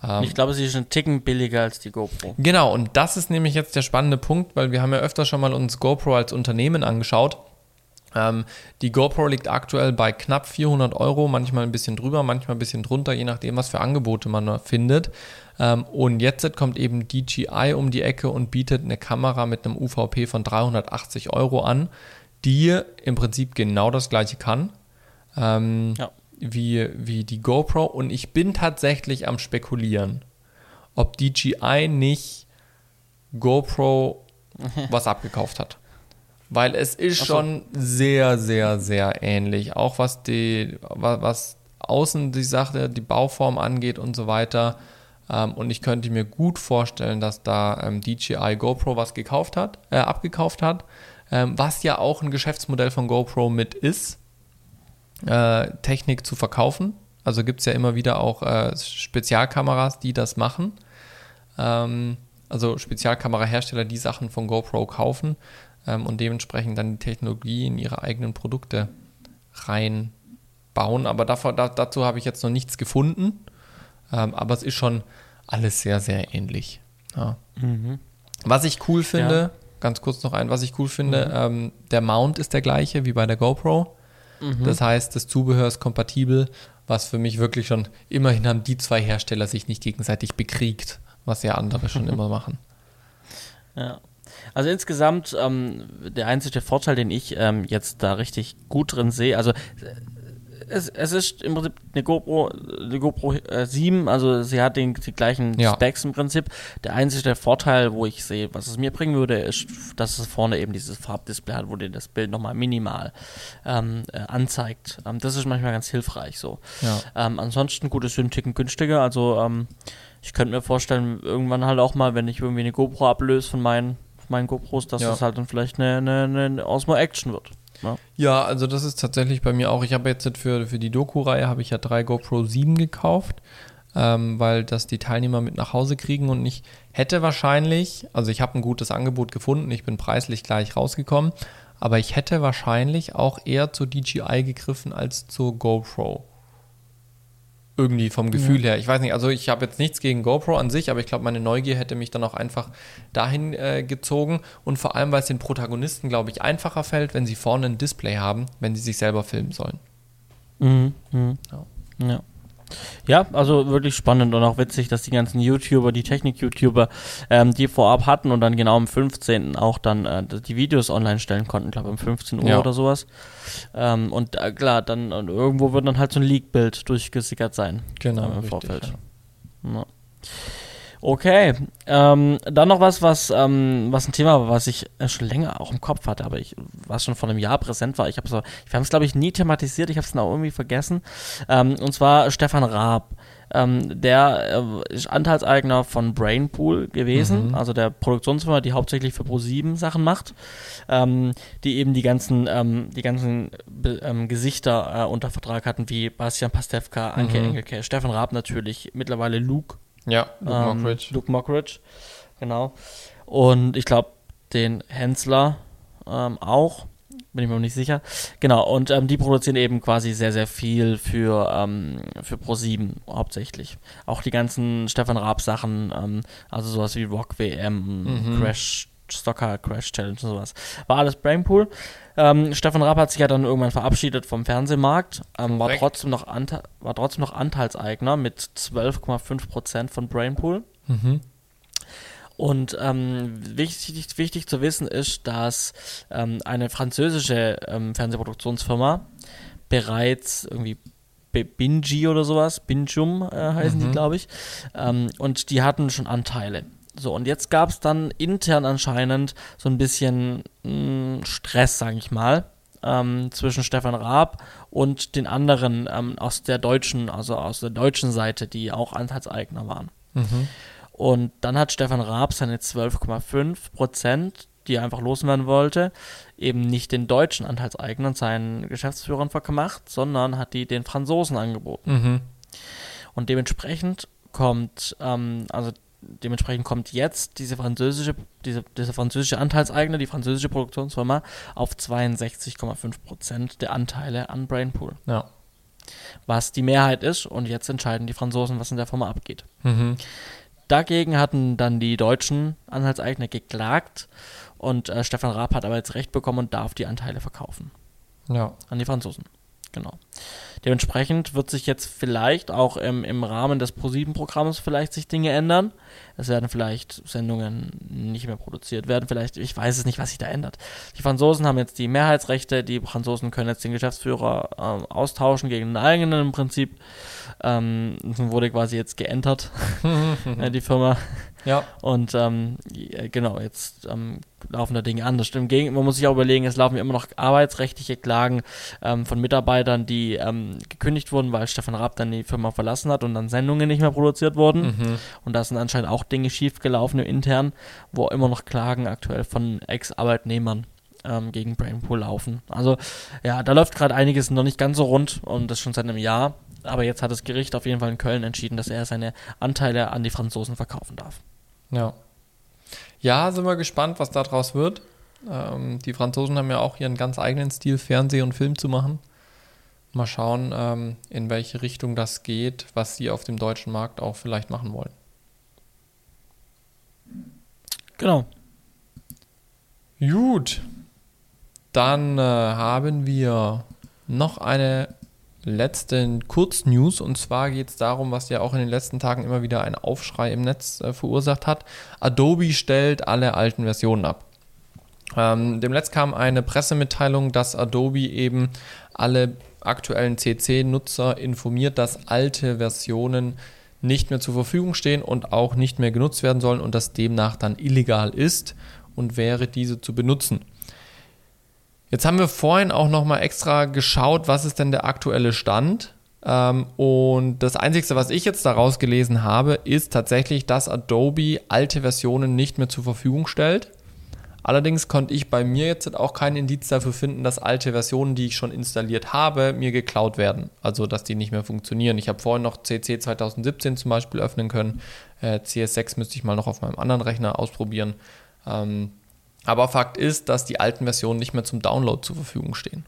Ähm, ich glaube, sie ist einen Ticken billiger als die GoPro. Genau, und das ist nämlich jetzt der spannende Punkt, weil wir haben ja öfter schon mal uns GoPro als Unternehmen angeschaut. Ähm, die GoPro liegt aktuell bei knapp 400 Euro, manchmal ein bisschen drüber, manchmal ein bisschen drunter, je nachdem, was für Angebote man findet. Ähm, und jetzt kommt eben DJI um die Ecke und bietet eine Kamera mit einem UVP von 380 Euro an, die im Prinzip genau das gleiche kann. Ähm, Ja. wie, wie die GoPro und ich bin tatsächlich am spekulieren, ob DJI nicht GoPro was abgekauft hat. Weil es ist so. schon sehr, sehr, sehr ähnlich. Auch was die, wa- was außen die Sache, die Bauform angeht und so weiter. Ähm, und ich könnte mir gut vorstellen, dass da ähm, DJI GoPro was gekauft hat, äh, abgekauft hat. Ähm, was ja auch ein Geschäftsmodell von GoPro mit ist äh, Technik zu verkaufen. Also gibt es ja immer wieder auch äh, Spezialkameras, die das machen. Ähm, also Spezialkamerahersteller, die Sachen von GoPro kaufen ähm, und dementsprechend dann die Technologie in ihre eigenen Produkte reinbauen. Aber davor, da, dazu habe ich jetzt noch nichts gefunden. Ähm, aber es ist schon alles sehr, sehr ähnlich. Ja. Was ich cool finde, Ja. Ganz kurz noch ein, was ich cool finde, ähm, der Mount ist der gleiche wie bei der GoPro. Das heißt, das Zubehör ist kompatibel, was für mich wirklich schon, immerhin haben die zwei Hersteller sich nicht gegenseitig bekriegt, was ja andere schon immer machen. Ja. Also insgesamt ähm, der einzige Vorteil, den ich ähm, jetzt da richtig gut drin sehe, also es, es ist im Prinzip eine GoPro, eine GoPro äh, 7, also sie hat den, die gleichen Ja. Specs im Prinzip. Der einzige Vorteil, wo ich sehe, was es mir bringen würde, ist, dass es vorne eben dieses Farbdisplay hat, wo dir das Bild nochmal minimal ähm, äh, anzeigt. Ähm, das ist manchmal ganz hilfreich so. Ja. Ähm, ansonsten gut, ist für einen Ticken günstiger. Also ähm, ich könnte mir vorstellen, irgendwann halt auch mal, wenn ich irgendwie eine GoPro ablöse von meinen, von meinen GoPros, dass Ja. das halt dann vielleicht eine, eine, eine Osmo Action wird. Ja. Ja, also das ist tatsächlich bei mir auch. Ich habe jetzt für, für die Doku-Reihe habe ich ja drei GoPro 7 gekauft, ähm, weil das die Teilnehmer mit nach Hause kriegen und ich hätte wahrscheinlich, also ich habe ein gutes Angebot gefunden, ich bin preislich gleich rausgekommen, aber ich hätte wahrscheinlich auch eher zur DJI gegriffen als zur GoPro. Irgendwie vom Gefühl her. Ich weiß nicht, also ich habe jetzt nichts gegen GoPro an sich, aber ich glaube, meine Neugier hätte mich dann auch einfach dahin äh, gezogen. Und vor allem, weil es den Protagonisten, glaube ich, einfacher fällt, wenn sie vorne ein Display haben, wenn sie sich selber filmen sollen. Mhm. Mhm. Ja. Ja. Ja, also wirklich spannend und auch witzig, dass die ganzen YouTuber, die Technik-YouTuber, ähm, die vorab hatten und dann genau am 15. auch dann äh, die Videos online stellen konnten, glaube um 15 Uhr Ja. oder sowas. Ähm, und äh, klar, dann und irgendwo wird dann halt so ein Leak-Bild durchgesickert sein. Genau, ähm, im richtig, Vorfeld. ja. Ja. Okay, ähm, dann noch was, was, ähm, was ein Thema war, was ich äh, schon länger auch im Kopf hatte, aber ich, was schon vor einem Jahr präsent war. Ich habe wir haben es glaube ich nie thematisiert, ich habe es dann auch irgendwie vergessen. Ähm, und zwar Stefan Raab. Ähm, der äh, ist Anteilseigner von Brainpool gewesen, Mhm. also der Produktionsfirma, die hauptsächlich für Pro7 Sachen macht, ähm, die eben die ganzen, ähm, die ganzen Gesichter äh, unter Vertrag hatten, wie Bastian Pastewka, Anke Mhm. Engelke, Stefan Raab natürlich, mittlerweile Luke Ja, Luke ähm, Mockridge. Luke Mockridge, genau. Und ich glaube, den Hensler ähm, auch, bin ich mir noch nicht sicher. Genau, und ähm, die produzieren eben quasi sehr, sehr viel für, ähm, für Pro7 hauptsächlich. Auch die ganzen Stefan Raab Sachen, ähm, also sowas wie Rock WM, Mhm. Crash Stocker Crash Challenge und sowas. War alles Brainpool. Ähm, Stefan Rapp hat sich ja dann irgendwann verabschiedet vom Fernsehmarkt, ähm, war, trotzdem noch war trotzdem noch Anteilseigner mit 12,5% von Brainpool. Mhm. Und ähm, wichtig, wichtig zu wissen ist, dass ähm, eine französische ähm, Fernsehproduktionsfirma bereits irgendwie Bingi oder sowas, Binjum äh, heißen mhm. die, glaube ich, ähm, und die hatten schon Anteile. So, und jetzt gab es dann intern anscheinend so ein bisschen mh, hm, Stress, sage ich mal, ähm, zwischen Stefan Raab und den anderen ähm, aus der deutschen, also aus der deutschen Seite, die auch Anteilseigner waren. Mhm. Und dann hat Stefan Raab seine 12,5 Prozent, die er einfach loswerden wollte, eben nicht den deutschen Anteilseignern, seinen Geschäftsführern vermacht, sondern hat die den Franzosen angeboten. Mhm. Und dementsprechend kommt, ähm, also dementsprechend kommt jetzt diese französische, diese, dieser französische Anteilseigner, die französische Produktionsfirma, auf 62,5 Prozent der Anteile an Brainpool. Ja. Was die Mehrheit ist und jetzt entscheiden die Franzosen, was in der Firma abgeht. Mhm. Dagegen hatten dann die deutschen Anteilseigner geklagt und äh, Stefan Raab hat aber jetzt Recht bekommen und darf die Anteile verkaufen. Ja. An die Franzosen. Genau. Dementsprechend wird sich jetzt vielleicht auch im, im Rahmen des Pro7-Programms vielleicht sich Dinge ändern. Es werden vielleicht Sendungen nicht mehr produziert werden, vielleicht, ich weiß es nicht, was sich da ändert. Die Franzosen haben jetzt die Mehrheitsrechte, die Franzosen können jetzt den Geschäftsführer äh, austauschen gegen den eigenen im Prinzip. Ähm, wurde quasi jetzt geentert, äh, die Firma. Ja. Und ähm, genau, jetzt ähm, laufen da Dinge anders. Im Gegenteil, man muss sich auch überlegen, es laufen immer noch arbeitsrechtliche Klagen ähm, von Mitarbeitern, die ähm, gekündigt wurden, weil Stefan Raab dann die Firma verlassen hat und dann Sendungen nicht mehr produziert wurden. Mhm. Und da sind anscheinend auch Dinge schiefgelaufen intern, wo immer noch Klagen aktuell von Ex-Arbeitnehmern ähm, gegen Brainpool laufen. Also ja, da läuft gerade einiges noch nicht ganz so rund und das schon seit einem Jahr. Aber jetzt hat das Gericht auf jeden Fall in Köln entschieden, dass er seine Anteile an die Franzosen verkaufen darf. Ja. Ja, sind wir gespannt, was daraus wird. Ähm, die Franzosen haben ja auch ihren ganz eigenen Stil, Fernseh und Film zu machen. Mal schauen, ähm, in welche Richtung das geht, was sie auf dem deutschen Markt auch vielleicht machen wollen. Genau. Gut. Dann äh, haben wir noch eine letzten Kurznews und zwar geht es darum, was ja auch in den letzten Tagen immer wieder einen Aufschrei im Netz äh, verursacht hat. Adobe stellt alle alten Versionen ab. Ähm, demnächst kam eine Pressemitteilung, dass Adobe eben alle aktuellen CC-Nutzer informiert, dass alte Versionen nicht mehr zur Verfügung stehen und auch nicht mehr genutzt werden sollen und das demnach dann illegal ist und wäre, diese zu benutzen. Jetzt haben wir vorhin auch nochmal extra geschaut, was ist denn der aktuelle Stand. Ähm, und das Einzige, was ich jetzt daraus gelesen habe, ist tatsächlich, dass Adobe alte Versionen nicht mehr zur Verfügung stellt. Allerdings konnte ich bei mir jetzt auch keinen Indiz dafür finden, dass alte Versionen, die ich schon installiert habe, mir geklaut werden. Also, dass die nicht mehr funktionieren. Ich habe vorhin noch CC 2017 zum Beispiel öffnen können. Äh, CS6 müsste ich mal noch auf meinem anderen Rechner ausprobieren. Ähm, aber Fakt ist, dass die alten Versionen nicht mehr zum Download zur Verfügung stehen.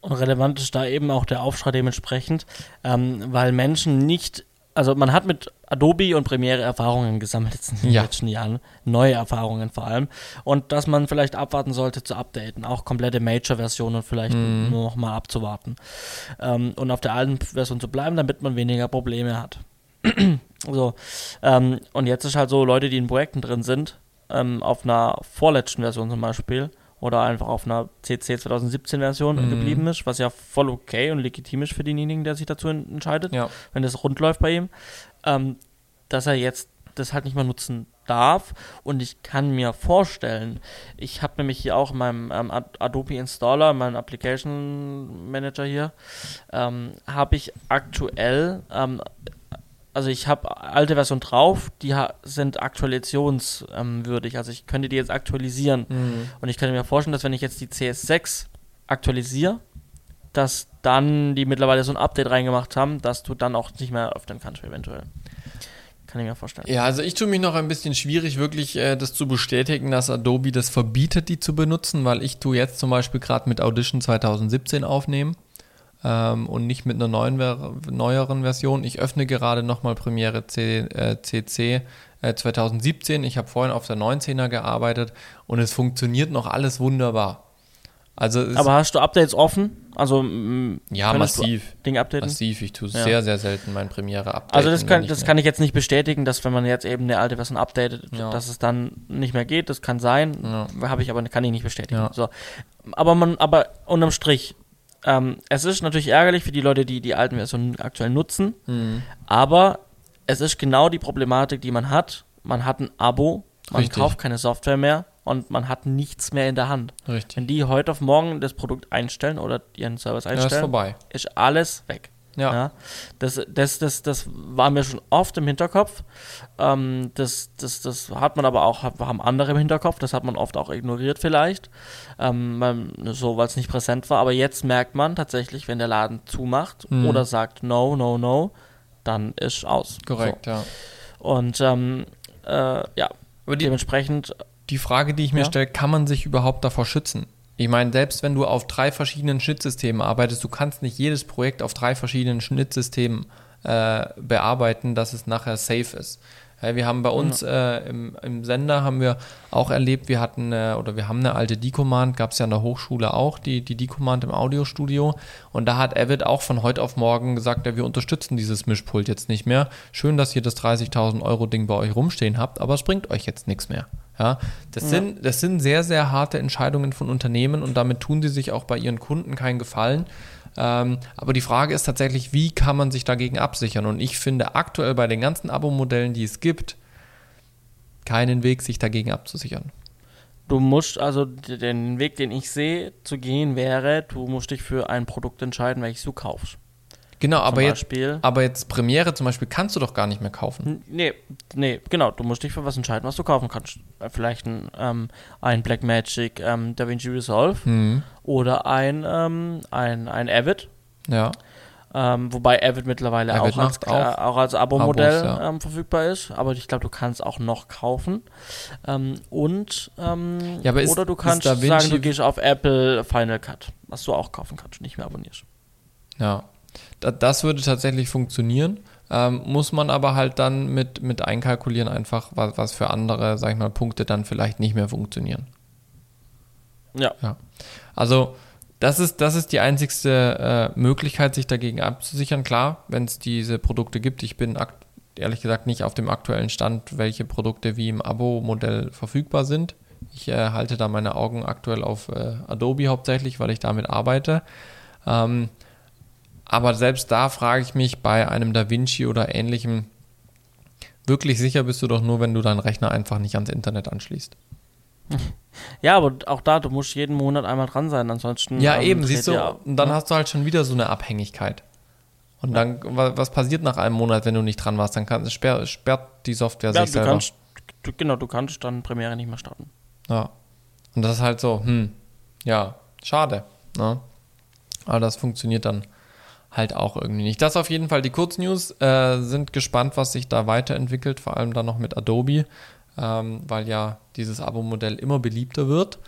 Und relevant ist da eben auch der Aufschrei dementsprechend, ähm, weil Menschen nicht, also man hat mit Adobe und Premiere Erfahrungen gesammelt in den ja. letzten Jahren, neue Erfahrungen vor allem. Und dass man vielleicht abwarten sollte zu updaten, auch komplette Major-Versionen vielleicht mhm. nur noch mal abzuwarten. Ähm, und auf der alten Version zu bleiben, damit man weniger Probleme hat. so, ähm, und jetzt ist halt so, Leute, die in Projekten drin sind, ähm, auf einer vorletzten Version zum Beispiel oder einfach auf einer CC 2017 Version mhm. geblieben ist, was ja voll okay und legitim ist für denjenigen, der sich dazu entscheidet, ja. wenn das rund läuft bei ihm, ähm, dass er jetzt das halt nicht mehr nutzen darf und ich kann mir vorstellen, ich habe nämlich hier auch in meinem ähm, Adobe Installer, meinem Application Manager hier, ähm, habe ich aktuell ähm, also ich habe alte Version drauf, die sind aktualisationswürdig. Also ich könnte die jetzt aktualisieren. Mhm. Und ich könnte mir vorstellen, dass wenn ich jetzt die CS6 aktualisiere, dass dann die mittlerweile so ein Update reingemacht haben, dass du dann auch nicht mehr öffnen kannst, eventuell. Kann ich mir vorstellen. Ja, also ich tue mich noch ein bisschen schwierig, wirklich äh, das zu bestätigen, dass Adobe das verbietet, die zu benutzen, weil ich tue jetzt zum Beispiel gerade mit Audition 2017 aufnehmen ähm, und nicht mit einer neuen, neueren Version. Ich öffne gerade nochmal Premiere C, äh, CC äh, 2017. Ich habe vorhin auf der 19er gearbeitet und es funktioniert noch alles wunderbar. Also Aber hast du Updates offen? Also ja, massiv. Dinge updaten? Massiv. Ich tue ja. sehr, sehr selten mein Premiere updaten. Also das, kann, das kann ich jetzt nicht bestätigen, dass wenn man jetzt eben eine alte Version updatet, ja. dass es dann nicht mehr geht. Das kann sein. Ja. Habe ich aber kann ich nicht bestätigen. So. Aber man, aber unterm Strich, ähm, es ist natürlich ärgerlich für die Leute, die die alten Versionen aktuell nutzen. Mhm. Aber es ist genau die Problematik, die man hat. Man hat ein Abo, man Richtig. kauft keine Software mehr und man hat nichts mehr in der Hand. Richtig. Wenn die heute auf morgen das Produkt einstellen oder ihren Service einstellen, ja, ist, ist alles weg. Ja. ja. Das, das, das, das war mir schon oft im Hinterkopf. Ähm, das, das, das hat man aber auch, haben andere im Hinterkopf, das hat man oft auch ignoriert vielleicht, ähm, so weil es nicht präsent war. Aber jetzt merkt man tatsächlich, wenn der Laden zumacht mhm. oder sagt no, no, no, dann ist aus. Korrekt, so. ja. Und ähm, äh, ja, aber dementsprechend die Frage, die ich mir ja. stelle, kann man sich überhaupt davor schützen? Ich meine, selbst wenn du auf drei verschiedenen Schnittsystemen arbeitest, du kannst nicht jedes Projekt auf drei verschiedenen Schnittsystemen äh, bearbeiten, dass es nachher safe ist. Ja, wir haben bei uns ja. äh, im, im, Sender haben wir auch erlebt, wir hatten äh, oder wir haben eine alte D-Command, gab es ja an der Hochschule auch, die, die D-Command im Audiostudio. Und da hat Avid auch von heute auf morgen gesagt, ja, wir unterstützen dieses Mischpult jetzt nicht mehr. Schön, dass ihr das 30.000 Euro Ding bei euch rumstehen habt, aber es bringt euch jetzt nichts mehr. Ja, das, ja. Sind, das sind sehr, sehr harte Entscheidungen von Unternehmen und damit tun sie sich auch bei ihren Kunden keinen Gefallen. Ähm, aber die Frage ist tatsächlich, wie kann man sich dagegen absichern? Und ich finde aktuell bei den ganzen Abo-Modellen, die es gibt, keinen Weg, sich dagegen abzusichern. Du musst also den Weg, den ich sehe, zu gehen wäre, du musst dich für ein Produkt entscheiden, welches du kaufst. Genau, aber jetzt, aber jetzt Premiere zum Beispiel kannst du doch gar nicht mehr kaufen. Nee, nee, genau. Du musst dich für was entscheiden, was du kaufen kannst. Äh, vielleicht ein, ähm, ein Blackmagic ähm, DaVinci Resolve mhm. oder ein, ähm, ein, ein Avid. Ja. Ähm, wobei Avid mittlerweile Avid auch, als, auch, äh, auch als Abo-Modell ja. ähm, verfügbar ist, aber ich glaube, du kannst auch noch kaufen. Ähm, und ähm, ja, ist, oder du kannst sagen, du gehst auf Apple Final Cut, was du auch kaufen kannst, nicht mehr abonnierst. Ja, das würde tatsächlich funktionieren. Ähm, muss man aber halt dann mit, mit einkalkulieren, einfach, was, was für andere, sag ich mal, Punkte dann vielleicht nicht mehr funktionieren. Ja. ja. Also, das ist, das ist die einzigste äh, Möglichkeit, sich dagegen abzusichern. Klar, wenn es diese Produkte gibt. Ich bin ehrlich gesagt nicht auf dem aktuellen Stand, welche Produkte wie im Abo-Modell verfügbar sind. Ich äh, halte da meine Augen aktuell auf äh, Adobe hauptsächlich, weil ich damit arbeite. Ähm, aber selbst da frage ich mich bei einem Da Vinci oder ähnlichem, wirklich sicher bist du doch nur, wenn du deinen Rechner einfach nicht ans Internet anschließt. Ja, aber auch da, du musst jeden Monat einmal dran sein, ansonsten. Ja, ähm, eben, siehst du, und dann ja. hast du halt schon wieder so eine Abhängigkeit. Und dann, was passiert nach einem Monat, wenn du nicht dran warst? Dann kann, sperrt, sperrt die Software ja, sich selber. Kannst, du, genau, du kannst dann Premiere nicht mehr starten. Ja. Und das ist halt so, hm, ja, schade. Ne? Aber das funktioniert dann halt auch irgendwie nicht. Das auf jeden Fall die Kurznews. Äh, sind gespannt, was sich da weiterentwickelt, vor allem dann noch mit Adobe, ähm, weil ja dieses Abo-Modell immer beliebter wird.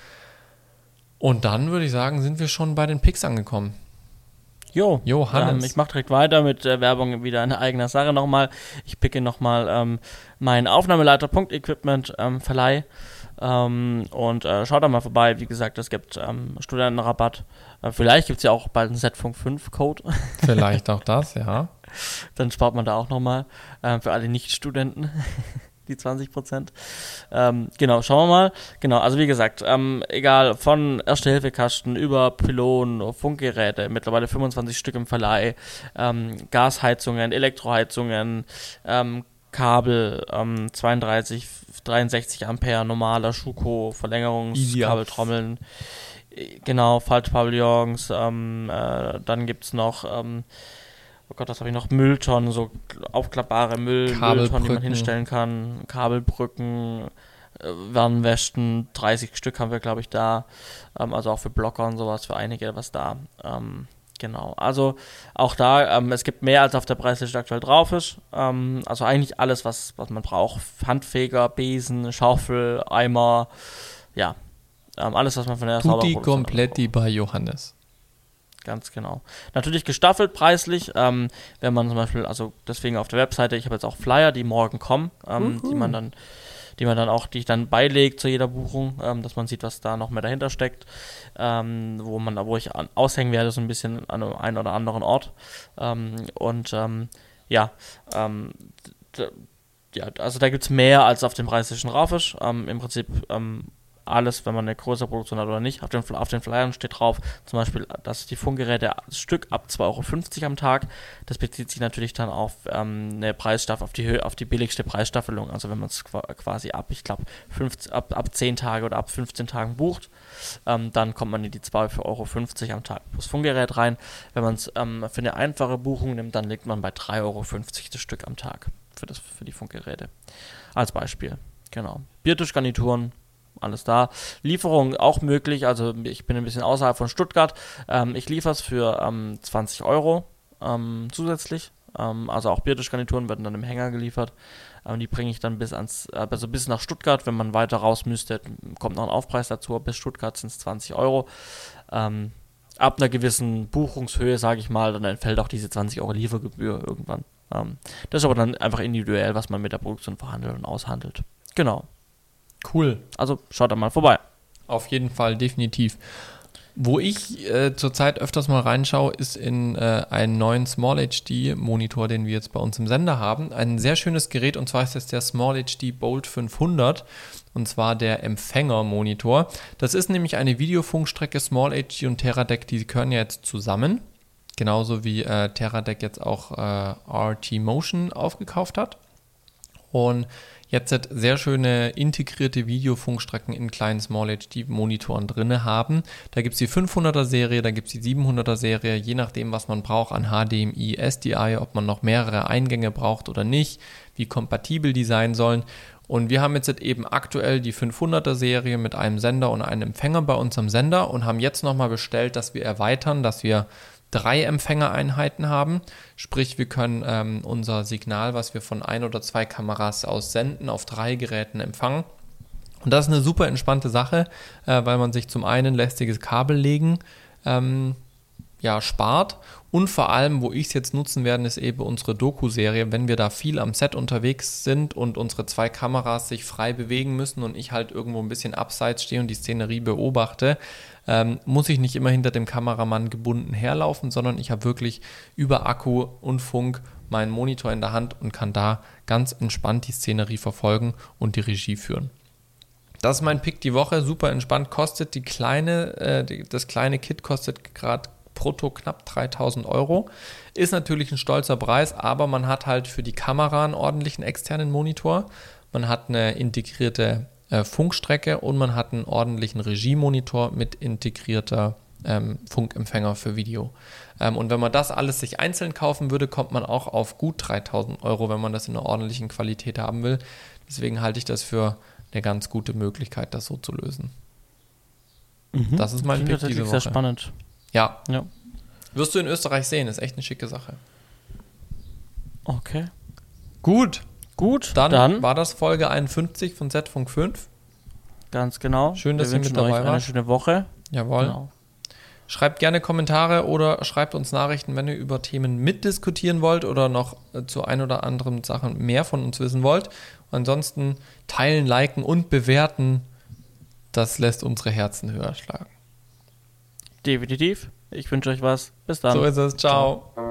Und dann würde ich sagen, sind wir schon bei den Picks angekommen. Jo, Johannes. Ähm, ich mache direkt weiter mit äh, Werbung wieder eine eigene Sache nochmal. Ich picke nochmal ähm, meinen Aufnahmeleiter.equipment ähm, Verleih ähm, und äh, schaut da mal vorbei. Wie gesagt, es gibt ähm, Studentenrabatt. Äh, vielleicht gibt es ja auch bald einen Z-Funk 5-Code. Vielleicht auch das, ja. Dann spart man da auch nochmal äh, für alle Nicht-Studenten. die 20 Prozent. Ähm, genau, schauen wir mal. Genau, also wie gesagt, ähm, egal von Erste-Hilfe-Kasten über Pylonen, Funkgeräte, mittlerweile 25 Stück im Verleih, ähm, Gasheizungen, Elektroheizungen, ähm, Kabel, 32 ähm, 63 Ampere normaler Schuko, Verlängerungskabeltrommeln, genau, Faltpavillons, ähm, äh, dann gibt es noch, ähm, oh Gott, was habe ich noch, Mülltonnen, so aufklappbare Müll, Mülltonnen, die man hinstellen kann, Kabelbrücken, äh, Warnwäschen, 30 Stück haben wir, glaube ich, da, ähm, also auch für Blocker und sowas, für einige was da, ähm, Genau, also auch da, ähm, es gibt mehr als auf der Preisliste aktuell drauf ist. Ähm, also eigentlich alles, was, was man braucht. Handfeger, Besen, Schaufel, Eimer, ja. Ähm, alles, was man von der Tutti kompletti bei Johannes. Ganz genau. Natürlich gestaffelt preislich, ähm, wenn man zum Beispiel, also deswegen auf der Webseite, ich habe jetzt auch Flyer, die morgen kommen, ähm, die man dann die man dann auch, die ich dann beilege zu jeder Buchung, ähm, dass man sieht, was da noch mehr dahinter steckt, ähm, wo man, wo ich an, aushängen werde, so ein bisschen an einem oder anderen Ort. Ähm, und ähm, ja, ähm, ja, also da gibt es mehr als auf dem preislichen Rafisch. Ähm, Im Prinzip alles, wenn man eine größere Produktion hat oder nicht. Auf den, auf den Flyern steht drauf, zum Beispiel, dass die Funkgeräte Stück ab 2,50 Euro am Tag. Das bezieht sich natürlich dann auf ähm, eine Preisstaffel, auf die Höhe, auf die billigste Preisstaffelung. Also wenn man es quasi ab, ich glaube, ab, ab 10 Tage oder ab 15 Tagen bucht, ähm, dann kommt man in die 2,50 Euro am Tag plus Funkgerät rein. Wenn man es ähm, für eine einfache Buchung nimmt, dann liegt man bei 3,50 Euro das Stück am Tag für, das, für die Funkgeräte. Als Beispiel. Genau. Biertischgarnituren alles da. Lieferung auch möglich, also ich bin ein bisschen außerhalb von Stuttgart. Ähm, ich liefere es für ähm, 20 Euro ähm, zusätzlich. Ähm, also auch Biertischgarnituren werden dann im Hänger geliefert. Ähm, die bringe ich dann bis ans, äh, also bis nach Stuttgart. Wenn man weiter raus müsste, kommt noch ein Aufpreis dazu. Bis Stuttgart sind es 20 Euro. Ähm, ab einer gewissen Buchungshöhe, sage ich mal, dann entfällt auch diese 20 Euro Liefergebühr irgendwann. das ist aber dann einfach individuell, was man mit der Produktion verhandelt und aushandelt. Genau. Cool. Also schaut da mal vorbei. Auf jeden Fall, definitiv. Wo ich äh, zurzeit öfters mal reinschaue, ist in äh, einen neuen Small HD Monitor, den wir jetzt bei uns im Sender haben. Ein sehr schönes Gerät und zwar ist das der Small HD Bolt 500 und zwar der Empfänger-Monitor. Das ist nämlich eine Videofunkstrecke Small HD und Teradek, die gehören ja jetzt zusammen. Genauso wie äh, Teradek jetzt auch äh, RT Motion aufgekauft hat. Und jetzt sehr schöne integrierte Videofunkstrecken in kleinen Small HD Monitoren drin haben. Da gibt es die 500er Serie, da gibt es die 700er Serie, je nachdem, was man braucht an HDMI, SDI, ob man noch mehrere Eingänge braucht oder nicht, wie kompatibel die sein sollen. Und wir haben jetzt eben aktuell die 500er Serie mit einem Sender und einem Empfänger bei unserem Sender und haben jetzt nochmal bestellt, dass wir erweitern, dass wir drei Empfängereinheiten haben. Sprich, wir können ähm, unser Signal, was wir von ein oder zwei Kameras aus senden, auf drei Geräten empfangen. Und das ist eine super entspannte Sache, äh, weil man sich zum einen lästiges Kabel legen ähm, ja, spart. Und vor allem, wo ich es jetzt nutzen werde, ist eben unsere Doku-Serie. Wenn wir da viel am Set unterwegs sind und unsere zwei Kameras sich frei bewegen müssen und ich halt irgendwo ein bisschen abseits stehe und die Szenerie beobachte, ähm, muss ich nicht immer hinter dem Kameramann gebunden herlaufen, sondern ich habe wirklich über Akku und Funk meinen Monitor in der Hand und kann da ganz entspannt die Szenerie verfolgen und die Regie führen. Das ist mein Pick die Woche, super entspannt, kostet die kleine, äh, die, das kleine Kit kostet gerade brutto knapp 3000 Euro. Ist natürlich ein stolzer Preis, aber man hat halt für die Kamera einen ordentlichen externen Monitor. Man hat eine integrierte äh, Funkstrecke und man hat einen ordentlichen Regiemonitor mit integrierter ähm, Funkempfänger für Video. Ähm, und wenn man das alles sich einzeln kaufen würde, kommt man auch auf gut 3000 Euro, wenn man das in einer ordentlichen Qualität haben will. Deswegen halte ich das für eine ganz gute Möglichkeit, das so zu lösen. Mhm. Das ist mein Pick diese Woche. sehr spannend. Ja. ja. Wirst du in Österreich sehen, ist echt eine schicke Sache. Okay. Gut. Gut, dann, dann, war das Folge 51 von Z-Funk 5. Ganz genau. Schön, dass ihr mit dabei wart. Eine schöne Woche. Jawohl. Genau. Schreibt gerne Kommentare oder schreibt uns Nachrichten, wenn ihr über Themen mitdiskutieren wollt oder noch äh, zu ein oder anderen Sachen mehr von uns wissen wollt. Ansonsten teilen, liken und bewerten. Das lässt unsere Herzen höher schlagen. Definitiv. Ich wünsche euch was. Bis dann. So ist es. Ciao. Ciao.